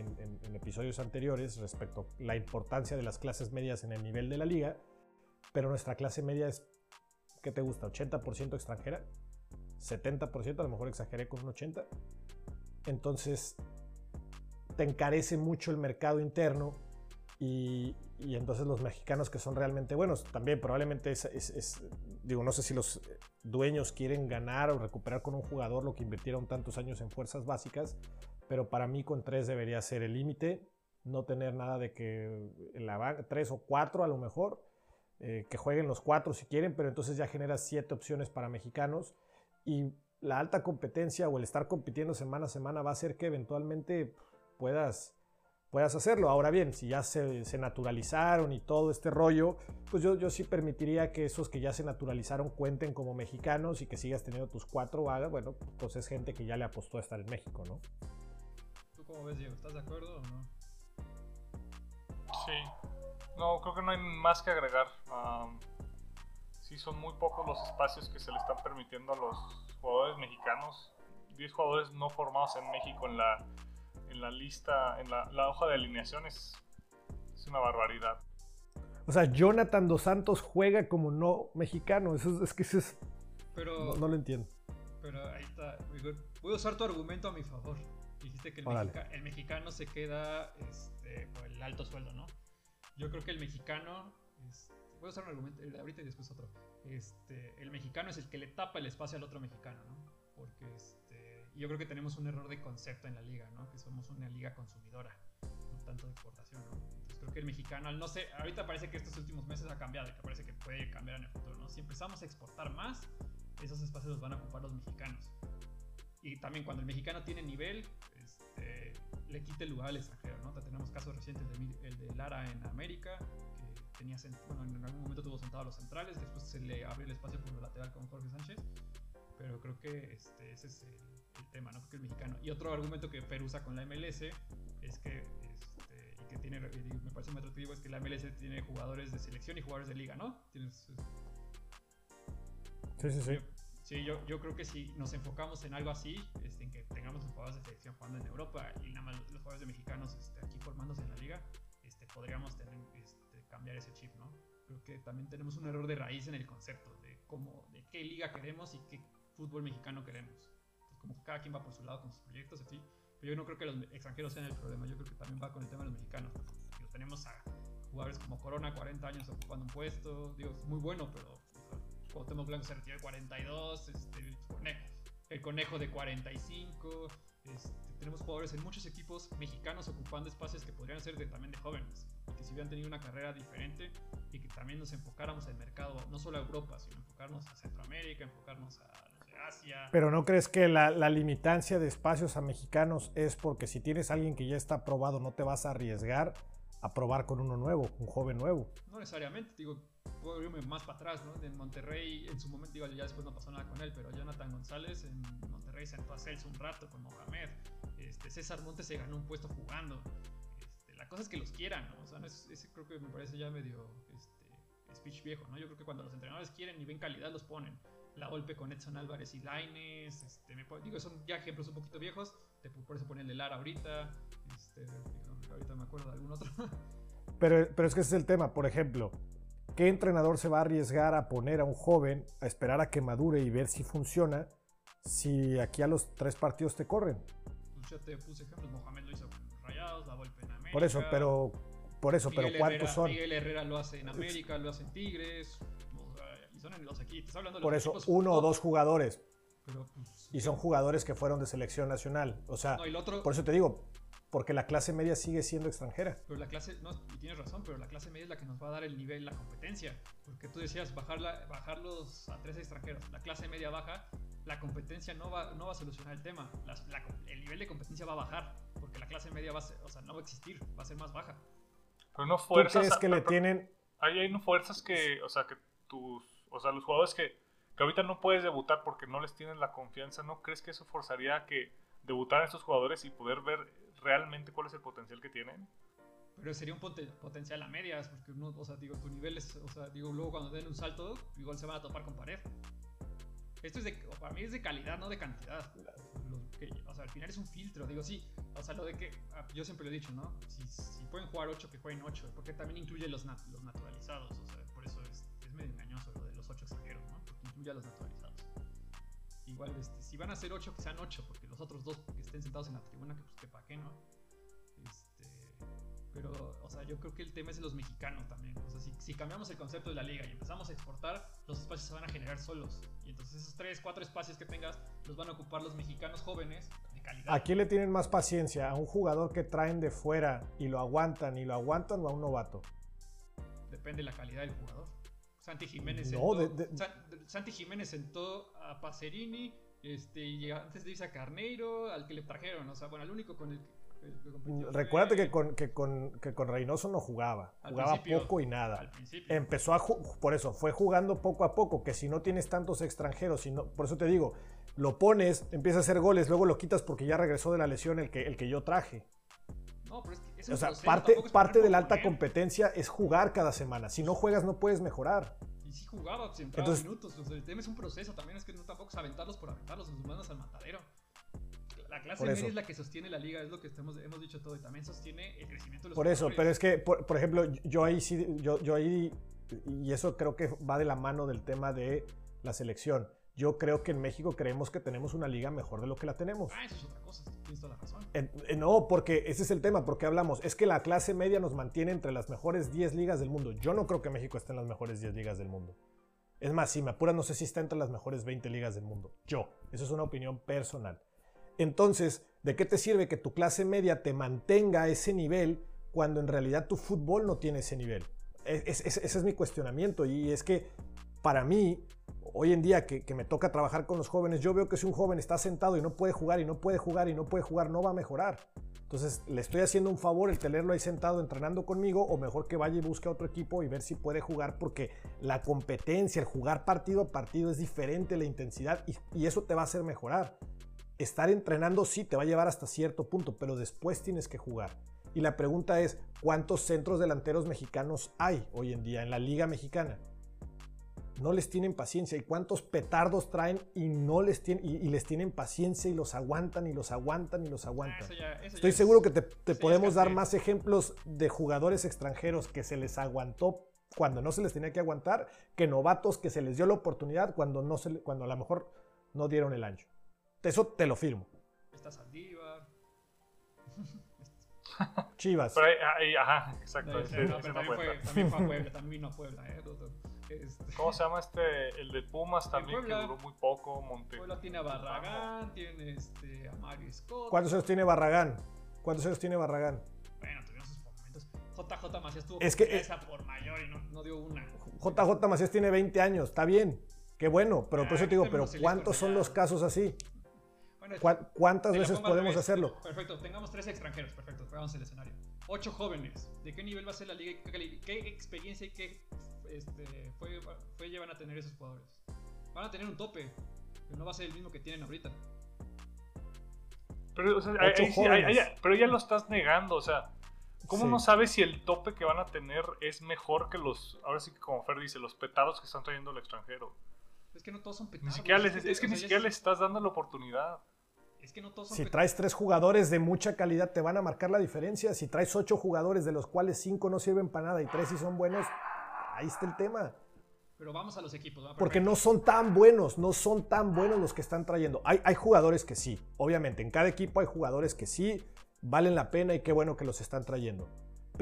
S3: episodios anteriores respecto a la importancia de las clases medias en el nivel de la liga, pero nuestra clase media es, ¿qué te gusta? ¿80% extranjera? ¿70%? A lo mejor exageré con un 80%. Entonces, te encarece mucho el mercado interno y, entonces los mexicanos que son realmente buenos, también probablemente es, digo, no sé si los dueños quieren ganar o recuperar con un jugador lo que invirtieron tantos años en fuerzas básicas, pero para mí con tres debería ser el límite, no tener nada de que en la tres o cuatro a lo mejor, eh, que jueguen los cuatro si quieren, pero entonces ya genera siete opciones para mexicanos y la alta competencia o el estar compitiendo semana a semana va a hacer que eventualmente puedas, puedas hacerlo. Ahora bien, si ya se, naturalizaron y todo este rollo, pues yo, yo sí permitiría que esos que ya se naturalizaron cuenten como mexicanos y que sigas teniendo tus cuatro vagas. Bueno, pues es gente que ya le apostó a estar en México, ¿no?
S1: ¿Tú cómo ves, Diego? ¿Estás de acuerdo o no?
S2: Sí. No, creo que no hay más que agregar. sí, son muy pocos los espacios que se le están permitiendo a los jugadores mexicanos. 10 jugadores no formados en México en la en la lista, en la, hoja de alineaciones, es una barbaridad.
S3: O sea, Jonathan Dos Santos juega como no mexicano. Eso es, que eso es.
S1: Pero,
S3: no, lo entiendo.
S1: Pero ahí está. Voy a usar tu argumento a mi favor. Dijiste que el, mexicano se queda este, por el alto sueldo, ¿no? Yo creo que el mexicano. Este, voy a usar un argumento ahorita y después otro. Este, el mexicano es el que le tapa el espacio al otro mexicano, ¿no? Porque yo creo que tenemos un error de concepto en la liga, ¿no? Que somos una liga consumidora, no tanto de exportación, ¿no? Entonces creo que el mexicano, no sé, ahorita parece que estos últimos meses ha cambiado que parece que puede cambiar en el futuro, ¿no? Si empezamos a exportar más, esos espacios los van a ocupar los mexicanos. Y también cuando el mexicano tiene nivel, este, le quita el lugar al extranjero, ¿no? Tenemos casos recientes, de, el de Lara en América, que tenía, bueno, en algún momento tuvo sentado a los centrales, después se le abrió el espacio por lo lateral con Jorge Sánchez, pero creo que este, ese es el, el tema, ¿no? Porque el mexicano. Y otro argumento que Perú usa con la MLS es que, este, y que tiene, me parece muy atractivo, es que la MLS tiene jugadores de selección y jugadores de liga, ¿no? Tienes,
S3: sí, sí, sí.
S1: Sí, yo, yo creo que si nos enfocamos en algo así, este, en que tengamos los jugadores de selección jugando en Europa y nada más los jugadores de mexicanos este, aquí formándose en la liga, este, podríamos tener, este, cambiar ese chip, ¿no? Creo que también tenemos un error de raíz en el concepto de cómo, de qué liga queremos y qué fútbol mexicano queremos como cada quien va por su lado con sus proyectos, así. Pero yo no creo que los extranjeros sean el problema, yo creo que también va con el tema de los mexicanos. Tenemos a jugadores como Corona, 40 años ocupando un puesto, digo, es muy bueno, pero o sea, Blanco se retiró de 42, este, el conejo de 45. Este, tenemos jugadores en muchos equipos mexicanos ocupando espacios que podrían ser de, también de jóvenes. Y que si hubieran tenido una carrera diferente y que también nos enfocáramos al mercado, no solo a Europa, sino enfocarnos a Centroamérica, enfocarnos a Asia.
S3: Pero ¿no crees que la, la, limitancia de espacios a mexicanos es porque si tienes a alguien que ya está aprobado, no te vas a arriesgar a probar con uno nuevo, un joven nuevo?
S1: No necesariamente, digo, puedo irme más para atrás, ¿no? En Monterrey, en su momento, digo, ya después no pasó nada con él, pero Jonathan González en Monterrey sentó a Celso un rato con Mohamed. Este, César Montes se ganó un puesto jugando. Este, la cosa es que los quieran, ¿no? O sea, ese creo que me parece ya medio este, speech viejo, ¿no? Yo creo que cuando los entrenadores quieren y ven calidad, los ponen. La golpe con Edson Álvarez y Laines, este, me, digo, son ya ejemplos un poquito viejos, por eso ponen el Lara ahorita, este, ahorita me acuerdo de algún otro. (laughs)
S3: Pero, pero es que ese es el tema, por ejemplo, ¿qué entrenador se va a arriesgar a poner a un joven a esperar a que madure y ver si funciona si aquí a los tres partidos te corren?
S1: Pues ya te puse ejemplos, Mohamed lo hizo con Rayados, la golpe en América.
S3: Por eso, pero, por eso, pero ¿cuántos
S1: Herrera,
S3: son?
S1: Miguel Herrera lo hace en América, lo hace en Tigres, son en los aquí, estás hablando de
S3: Por
S1: los
S3: eso,
S1: equipos
S3: uno o dos jugadores.
S1: pero, pues,
S3: Y son jugadores que fueron de selección nacional. O sea,
S1: No, el otro-
S3: por eso te digo, porque la clase media sigue siendo extranjera.
S1: Pero la clase, no, y tienes razón, pero la clase media es la que nos va a dar el nivel, la competencia. Porque tú decías bajarla, bajarlos a tres extranjeros. La clase media baja, la competencia no va, no va a solucionar el tema. La el nivel de competencia va a bajar. Porque la clase media va a ser, o sea, no va a existir, va a ser más baja.
S2: Pero no
S3: ¿Tú
S2: fuerzas. a-
S3: que le
S2: pero-
S3: tienen...
S2: Ahí hay no fuerzas que, o sea, que tus, o sea, los jugadores que, que ahorita no puedes debutar porque no les tienes la confianza, ¿no crees que eso forzaría a que debutaran estos jugadores y poder ver realmente cuál es el potencial que tienen?
S1: Pero sería un poten- potencial a medias, porque uno, o sea, digo, tu nivel es, o sea, digo, luego cuando den un salto, igual se van a topar con pared. Esto es de, para mí es de calidad, no de cantidad. Que- o sea, al final es un filtro, digo, sí, o sea, lo de que, ah, yo siempre lo he dicho, ¿no? Si, si pueden jugar 8, que jueguen 8, porque también incluye los, nat- los naturalizados, o sea, por eso es, es medio engañoso ¿no? Porque incluye a los naturalizados. Igual, este, si van a ser 8, que sean 8, porque los otros dos que estén sentados en la tribuna, que pues que pa' qué, ¿no? Este, pero, o sea, yo creo que el tema es de los mexicanos también. O sea, si, si cambiamos el concepto de la liga y empezamos a exportar, los espacios se van a generar solos. Y entonces esos 3, 4 espacios que tengas los van a ocupar los mexicanos jóvenes de calidad.
S3: ¿A quién le tienen más paciencia? ¿A un jugador que traen de fuera y lo aguantan y lo aguantan o a un novato?
S1: Depende de la calidad del jugador. Santi Jiménez
S3: No,
S1: sentó,
S3: de- de-
S1: San- Santi Jiménez sentó a Pacerini este, y antes de irse a Carneiro, al que le trajeron. O sea, bueno, el único con el que, que
S3: Recuérdate con, que, con, que con Reynoso no jugaba.
S1: Al
S3: Jugaba poco y nada.
S1: Al.
S3: Empezó a por eso, fue jugando poco a poco, que si no tienes tantos extranjeros, si no- por eso te digo, lo pones, empieza a hacer goles, luego lo quitas porque ya regresó de la lesión el que, el que yo traje.
S1: No, pero es que es
S3: O sea,
S1: proceso,
S3: parte, parte de la alta competencia es jugar cada semana. Si no juegas no puedes mejorar.
S1: Y sí jugaba, pues entraba
S3: Entonces-
S1: minutos. O sea, el tema es un proceso, también es que no tampoco es aventarlos por aventarlos, nos mandas al matadero. La clase media es la que sostiene la liga, es lo que estamos- hemos dicho todo, y también sostiene el crecimiento de los
S3: Por eso, pero es que, por, por ejemplo, yo ahí sí, yo, yo ahí, y eso creo que va de la mano del tema de la selección. Yo creo que en México creemos que tenemos una liga mejor de lo que la tenemos.
S1: Ah, eso es otra cosa, tienes toda la razón.
S3: En- en- no, porque ese es el tema, porque hablamos, es que la clase media nos mantiene entre las mejores 10 ligas del mundo. Yo no creo que México esté en las mejores 10 ligas del mundo. Es más, si me apuras, no sé si está entre las mejores 20 ligas del mundo. Yo, eso es una opinión personal. Entonces, ¿de qué te sirve que tu clase media te mantenga a ese nivel cuando en realidad tu fútbol no tiene ese nivel? Es- es- ese es mi cuestionamiento y es que para mí, hoy en día que, que me toca trabajar con los jóvenes, yo veo que si un joven está sentado y no puede jugar y no puede jugar y no puede jugar, no va a mejorar. Entonces, le estoy haciendo un favor el tenerlo ahí sentado entrenando conmigo o mejor que vaya y busque a otro equipo y ver si puede jugar porque la competencia, el jugar partido a partido es diferente la intensidad y, y eso te va a hacer mejorar. Estar entrenando sí te va a llevar hasta cierto punto, pero después tienes que jugar. Y la pregunta es, ¿cuántos centros delanteros mexicanos hay hoy en día en la liga mexicana? No les tienen paciencia. ¿Y cuántos petardos traen y no les tienen, y, y les tienen paciencia y los aguantan y los aguantan y los
S1: Ah,
S3: aguantan?
S1: eso ya- eso
S3: Estoy
S1: ya
S3: seguro
S1: es-
S3: que te, podemos
S1: es
S3: dar más ejemplos de jugadores extranjeros que se les aguantó cuando no se les tenía que aguantar, que novatos que se les dio la oportunidad cuando, no se, le- cuando a lo mejor no dieron el ancho. Eso te lo firmo.
S1: Está Saldívar.
S3: Chivas.
S2: Pero ahí, ahí- ajá, exacto.
S1: No,
S2: ese-
S1: no,
S2: ese
S1: pero
S2: no
S1: también, fue, también fue a (laughs) Puebla, también vino a Puebla, ¿eh?
S2: Este, ¿Cómo se llama este? El de Pumas también, que duró muy poco. Monte.
S1: Puebla tiene a Barragán, tiene este, a Mario Scott.
S3: ¿Cuántos años tiene Barragán? ¿Cuántos años tiene Barragán?
S1: Bueno, tuvieron sus momentos. JJ Macías tuvo
S3: es que,
S1: esa por mayor y no, no dio una.
S3: JJ Macías tiene 20 años, está bien. Qué bueno, pero por eso te digo, pero ¿cuántos son los casos así? ¿Cuántas veces podemos hacerlo?
S1: Perfecto, tengamos tres extranjeros, perfecto, hagamos el escenario. Ocho jóvenes, ¿de qué nivel va a ser la liga? ¿Qué, experiencia y qué este, fue, llevan a tener esos jugadores? Van a tener un tope, pero no va a ser el mismo que tienen ahorita.
S2: Pero, pero ya lo estás negando, o sea, ¿cómo no sabes si el tope que van a tener es mejor que los, ahora sí que como Fer dice, los petados que están trayendo al extranjero?
S1: Es que no todos son petados.
S2: Ni siquiera les, es que ni siquiera les estás dando la oportunidad.
S1: Es que no todos
S3: si traes tres jugadores de mucha calidad, te van a marcar la diferencia. Si traes ocho jugadores, de los cuales cinco no sirven para nada y tres sí son buenos, ahí está el tema.
S1: Pero vamos a los equipos.
S3: Porque no son tan buenos, no son tan buenos los que están trayendo. Hay, hay jugadores que sí, obviamente. En cada equipo hay jugadores que sí valen la pena y qué bueno que los están trayendo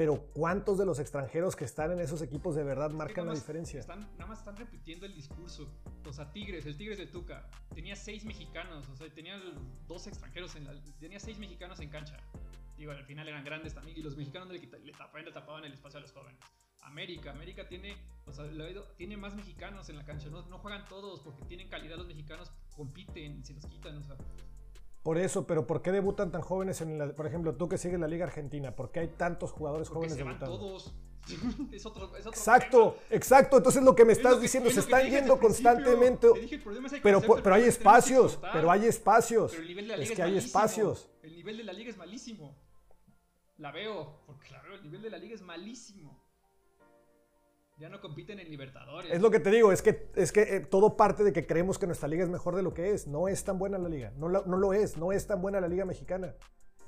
S3: pero ¿cuántos de los extranjeros que están en esos equipos de verdad marcan la diferencia?
S1: Están, nada más están repitiendo el discurso. O sea, Tigres, el Tigres de Tuca, tenía seis mexicanos, o sea, tenía dos extranjeros, en la, tenía seis mexicanos en cancha. Digo, al final eran grandes también, y los mexicanos le, le, tapaban, le tapaban el espacio a los jóvenes. América, América tiene, o sea, tiene más mexicanos en la cancha, no, no juegan todos porque tienen calidad los mexicanos, compiten, se los quitan, o sea,
S3: por eso, pero ¿por qué debutan tan jóvenes en la, por ejemplo, tú que sigues la Liga Argentina? ¿Por qué hay tantos jugadores jóvenes
S1: se
S3: debutando?
S1: Van todos. (laughs) es otro, es otro
S3: exacto, exacto. Entonces lo que me estás diciendo, se están yendo constantemente. pero, pero hay espacios, pero hay espacios.
S1: Pero el nivel de la liga
S3: es que hay espacios.
S1: El nivel de la liga es malísimo. La veo, porque la veo, el nivel de la liga es malísimo. Ya no compiten en Libertadores.
S3: Es lo que te digo, es que, es que eh, todo parte de que creemos que nuestra liga es mejor de lo que es. No es tan buena la liga, no, no lo es, no es tan buena la liga mexicana.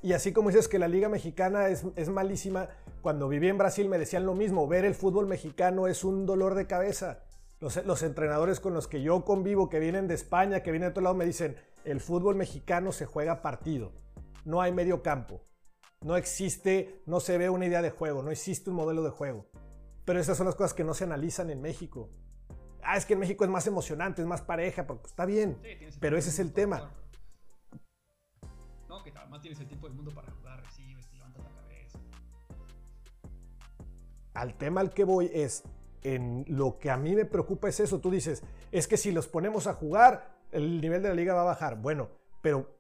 S3: Y así como dices que la liga mexicana es, es, malísima, cuando viví en Brasil me decían lo mismo, ver el fútbol mexicano es un dolor de cabeza. Los, los entrenadores con los que yo convivo, que vienen de España, que vienen de otro lado, me dicen, el fútbol mexicano se juega partido, no hay medio campo, no existe, no se ve una idea de juego, no existe un modelo de juego. Pero esas son las cosas que no se analizan en México. Ah, es que en México es más emocionante, es más pareja, porque está bien. pero ese es el tema.
S1: No, que además tienes el tipo del mundo para jugar, recibes, te levantas la cabeza.
S3: Al tema al que voy es, en lo que a mí me preocupa es eso. Tú dices, es que si los ponemos a jugar, el nivel de la liga va a bajar. Bueno, pero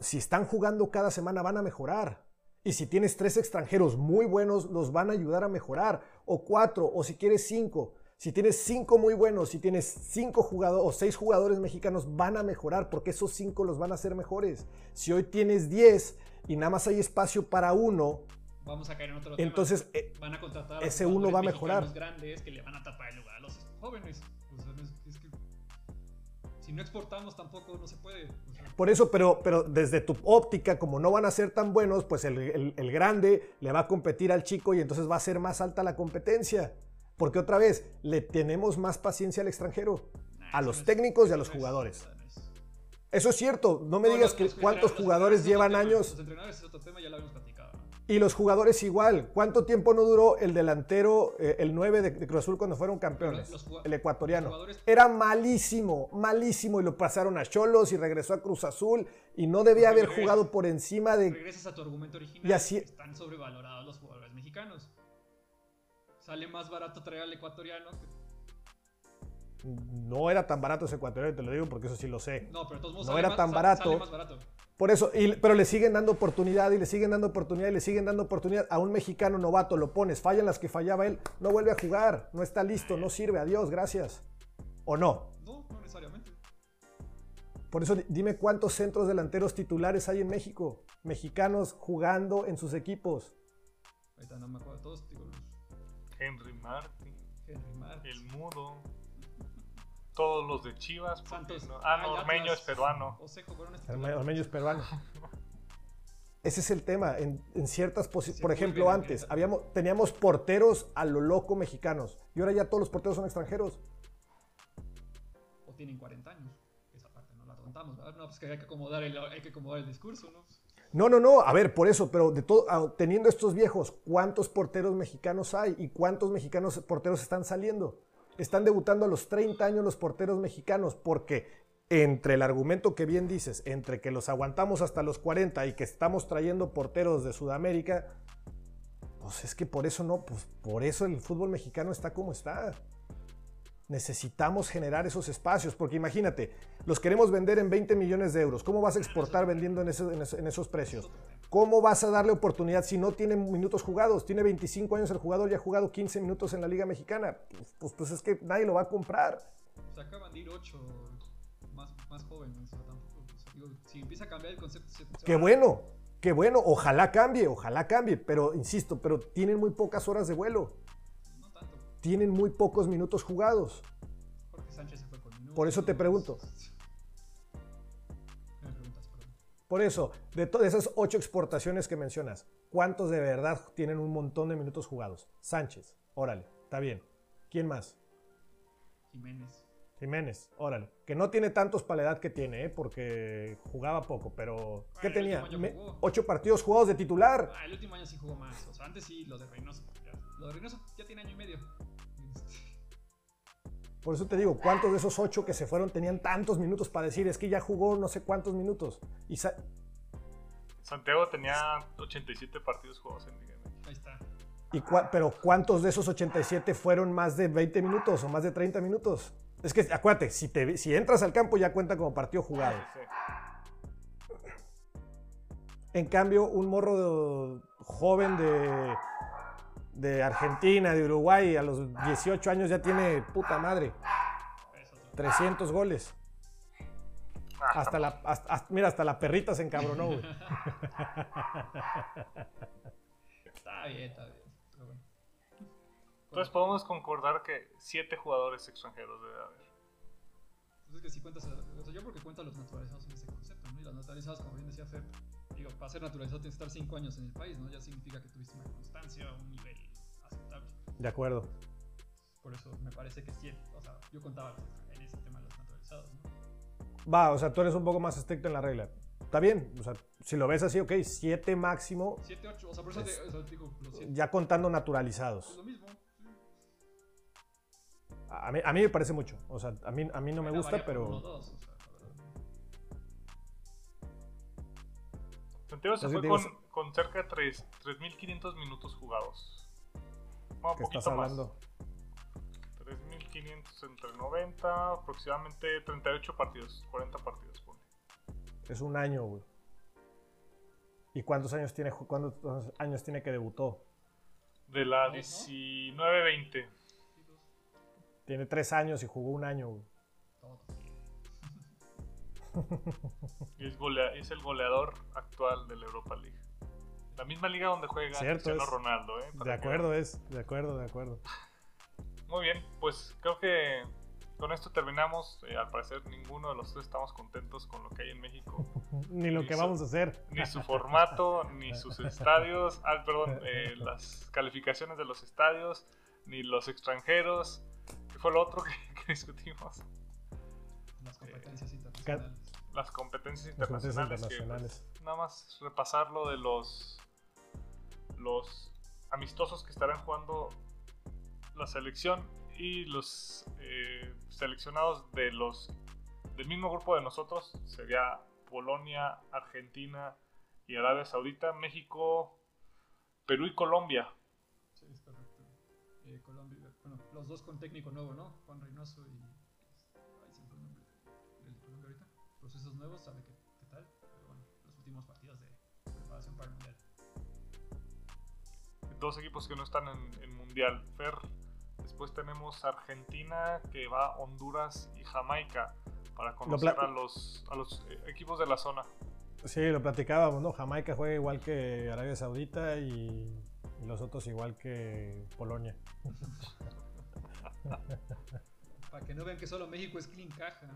S3: si están jugando cada semana van a mejorar. Y si tienes tres extranjeros muy buenos, los van a ayudar a mejorar. O cuatro, o si quieres cinco. Si tienes cinco muy buenos, si tienes cinco jugadores o seis jugadores mexicanos, van a mejorar porque esos cinco los van a hacer mejores. Si hoy tienes diez y nada más hay espacio para uno,
S1: vamos a caer en otro
S3: entonces
S1: eh, van a contratar
S3: ese uno va a mejorar.
S1: grandes que le van a tapar el lugar a los jóvenes. si no exportamos tampoco no se puede.
S3: Por eso, pero, pero desde tu óptica, como no van a ser tan buenos, pues el, grande le va a competir al chico y entonces va a ser más alta la competencia. Porque otra vez, le tenemos más paciencia al extranjero, a los técnicos y a los jugadores. Eso es cierto, no me digas que cuántos jugadores llevan años.
S1: Los entrenadores es otro tema, ya lo habíamos
S3: y los jugadores igual. ¿Cuánto tiempo no duró el delantero, eh, el 9 de, Cruz Azul cuando fueron campeones? el ecuatoriano. Era malísimo, malísimo. Y lo pasaron a Cholos y regresó a Cruz Azul. Y no debía haber jugado por encima de.
S1: Regresas a tu argumento original. Y así... Están sobrevalorados los jugadores mexicanos. Sale más barato traer al ecuatoriano
S3: No era tan barato ese ecuatoriano, te lo digo porque eso sí lo sé.
S1: No, pero todos
S3: no era tan barato.
S1: más barato.
S3: Por eso, pero le siguen dando oportunidad y le siguen dando oportunidad y le siguen dando oportunidad a un mexicano novato, lo pones, fallan las que fallaba él, no vuelve a jugar, no está listo, no sirve, adiós, gracias. ¿O
S1: no? No, no necesariamente.
S3: Por eso dime cuántos centros delanteros titulares hay en México, mexicanos jugando en sus equipos.
S1: Ahorita no me acuerdo todos,
S2: Henry Martin, Henry Martin, El Mudo todos los de Chivas.
S1: Santos.
S2: Ah, no, Ormeño es peruano.
S3: Ormeño es peruano. Ese es el tema. En, ciertas posiciones, por ejemplo, antes habíamos, teníamos porteros a lo loco mexicanos y ahora ya todos los porteros son extranjeros.
S1: O tienen 40 años. Esa parte no la contamos, ¿verdad? No, pues que hay que acomodar el, hay que acomodar el discurso, ¿no?
S3: No, no, no. A ver, por eso, pero de todo, ah, teniendo estos viejos, ¿cuántos porteros mexicanos hay y cuántos mexicanos porteros están saliendo? Están debutando a los 30 años los porteros mexicanos porque entre el argumento que bien dices, entre que los aguantamos hasta los 40 y que estamos trayendo porteros de Sudamérica, pues es que por eso no, pues por eso el fútbol mexicano está como está. Necesitamos generar esos espacios, porque imagínate, los queremos vender en 20 millones de euros. ¿Cómo vas a exportar vendiendo en, en esos precios? ¿Cómo vas a darle oportunidad si no tiene minutos jugados? Tiene 25 años el jugador y ha jugado 15 minutos en la Liga Mexicana. Pues, pues, pues es que nadie lo va a comprar.
S1: Se acaban de ir 8 más, más jóvenes. si empieza a cambiar el concepto...
S3: Qué bueno, qué bueno. Ojalá cambie, ojalá cambie. Pero, insisto, pero tienen muy pocas horas de vuelo tienen muy pocos minutos jugados. Por eso te pregunto. Por eso, de todas esas ocho exportaciones que mencionas, ¿cuántos de verdad tienen un montón de minutos jugados? Sánchez, órale, está bien. ¿Quién más?
S1: Jiménez.
S3: Jiménez, órale. Que no tiene tantos para la edad que tiene, ¿eh? porque jugaba poco, pero. ¿Qué tenía? ocho partidos jugados de titular.
S1: Ah, el último año sí jugó más. O sea, antes sí, lo de Reynoso. Lo de Reynoso ya tiene año y medio.
S3: Por eso te digo, ¿cuántos de esos ocho que se fueron tenían tantos minutos para decir, es que ya jugó no sé cuántos minutos? Y
S2: Santiago tenía 87 partidos jugados en Liga
S1: Ahí está.
S3: Y pero ¿cuántos de esos 87 fueron más de 20 minutos o más de 30 minutos? Es que acuérdate, si, te, si entras al campo ya cuenta como partido jugado. En cambio, un morro joven de de Argentina, de Uruguay, a los 18 años ya tiene puta madre. 300 goles. Hasta la, mira, hasta la perrita se encabronó, güey.
S1: Está bien, está bien.
S2: Entonces podemos concordar que 7 jugadores extranjeros debe haber.
S1: Entonces que si cuentas, o sea, yo porque cuento a los naturalizados en ese concepto, ¿no? Y los naturalizados, como bien decía Fer, digo, para ser naturalizado tienes que estar 5 años en el país, ¿no? Ya significa que tuviste una constancia, un nivel aceptable.
S3: De acuerdo.
S1: Por eso me parece que sí, o sea, yo contaba en ese tema de los naturalizados, ¿no?
S3: Va, o sea, tú eres un poco más estricto en la regla. Está bien, o sea, si lo ves así, ok, 7 máximo.
S1: 7, 8, o sea, por eso te, o sea, digo, los siete.
S3: Ya contando naturalizados.
S1: Es lo mismo.
S3: A mí, a mí, me parece mucho. O sea, a mí, a mí no me gusta, pero.
S1: Uno, dos, o sea,
S2: Santiago se fue con, con, cerca de 3.500 minutos jugados.
S3: Un ¿Qué estás hablando?
S2: 3.500 entre 90, aproximadamente 38 partidos, 40 partidos. Pone.
S3: Es un año, güey. ¿Y cuántos años tiene, cuántos años tiene que debutó?
S2: De la 19-20.
S3: Tiene tres años y jugó un año, güey. (laughs)
S2: es, es, el goleador actual de la Europa League. La misma liga donde juega Cristiano Ronaldo, ¿eh?
S3: De acuerdo es, de acuerdo, de acuerdo. (laughs)
S2: Muy bien, pues creo que con esto terminamos. Eh, al parecer ninguno de los tres estamos contentos con lo que hay en México. (laughs)
S3: ni lo que vamos a hacer.
S2: Ni su formato, ni sus estadios, ah, perdón, eh, las calificaciones de los estadios, ni los extranjeros. ¿Qué fue lo otro que discutimos?
S1: Las competencias internacionales.
S2: Las competencias internacionales. Pues, nada más repasar lo de los, los amistosos que estarán jugando la selección y los eh, seleccionados de los del mismo grupo de nosotros sería Polonia, Argentina y Arabia Saudita, México, Perú y Colombia.
S1: Sí, es correcto. Eh, Colombia, bueno, los dos con técnico nuevo, ¿no? Juan Reynoso y procesos nuevos, sabe qué, qué tal. Pero bueno, los últimos partidos de preparación para el Mundial.
S2: Dos equipos que no están en, en Mundial. Fer, después tenemos Argentina que va a Honduras y Jamaica para conocer a los, a los eh, equipos de la zona.
S3: Sí, lo platicábamos, ¿no? Jamaica juega igual que Arabia Saudita y, y los otros igual que Polonia. (laughs)
S1: Para que no vean que solo México es clean caja.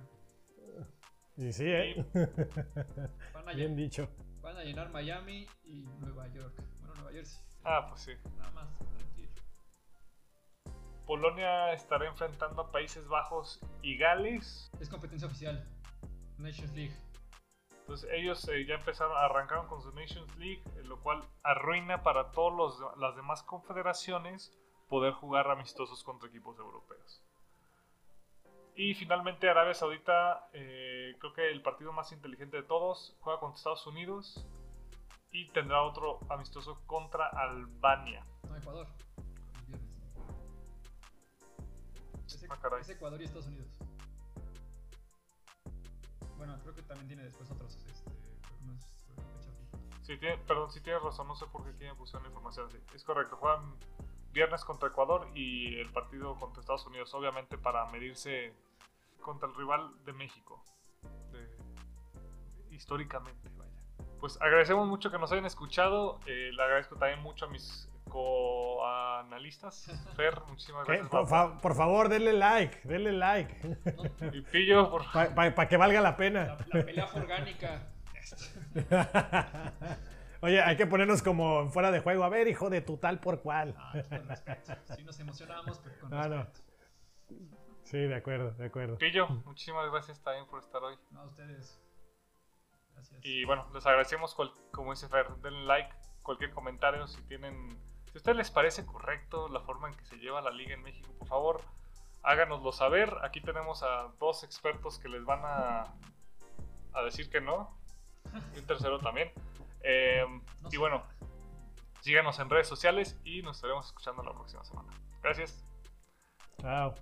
S3: Y sí, ¿eh? (laughs) Bien dicho.
S1: Van a llenar Miami y Nueva York. Bueno, Nueva Jersey.
S2: Ah, pues sí.
S1: Nada más, tranquilo.
S2: Polonia estará enfrentando a Países Bajos y Gales.
S1: Es competencia oficial. Nations League.
S2: Entonces ellos eh, ya empezaron, arrancaron con su Nations League, lo cual arruina para todas las demás confederaciones poder jugar amistosos contra equipos europeos. Y finalmente Arabia Saudita, eh, creo que el partido más inteligente de todos, juega contra Estados Unidos y tendrá otro amistoso contra Albania.
S1: No, Ecuador. El viernes. Es,
S2: Ah, caray.
S1: es Ecuador y Estados Unidos. Bueno, creo que también tiene después otros. Este, unos, eh.
S2: Sí, tiene- perdón, sí tienes razón, no sé por qué aquí me pusieron la información así. Es correcto, juegan viernes contra Ecuador y el partido contra Estados Unidos, obviamente para medirse contra el rival de México. de- históricamente, vaya. Pues agradecemos mucho que nos hayan escuchado. eh, le agradezco también mucho a mis coanalistas. (laughs) Fer, muchísimas gracias.
S3: Por, fa- por favor, denle like, denle like.
S1: No, (laughs)
S2: Y Pillo, por
S3: Para que valga la pena.
S1: la pelea fue orgánica. (laughs)
S3: Oye, hay que ponernos como en fuera de juego. A ver, hijo de tu tal por cual.
S1: Ah, con respeto. Sí nos emocionamos, pero con
S3: Ah, no. Sí, de acuerdo, de acuerdo.
S2: Pillo, muchísimas gracias también por estar hoy.
S1: No, a ustedes. Gracias.
S2: Y bueno, les agradecemos, cual- como dice Fer, denle like, cualquier comentario, si tienen, si a ustedes les parece correcto la forma en que se lleva la liga en México, por favor, háganoslo saber. Aquí tenemos a dos expertos que les van a, a decir que no, y un tercero también. Eh,
S1: No
S2: y
S1: sé
S2: bueno, síganos en redes sociales y nos estaremos escuchando la próxima semana. Gracias.
S3: Chao.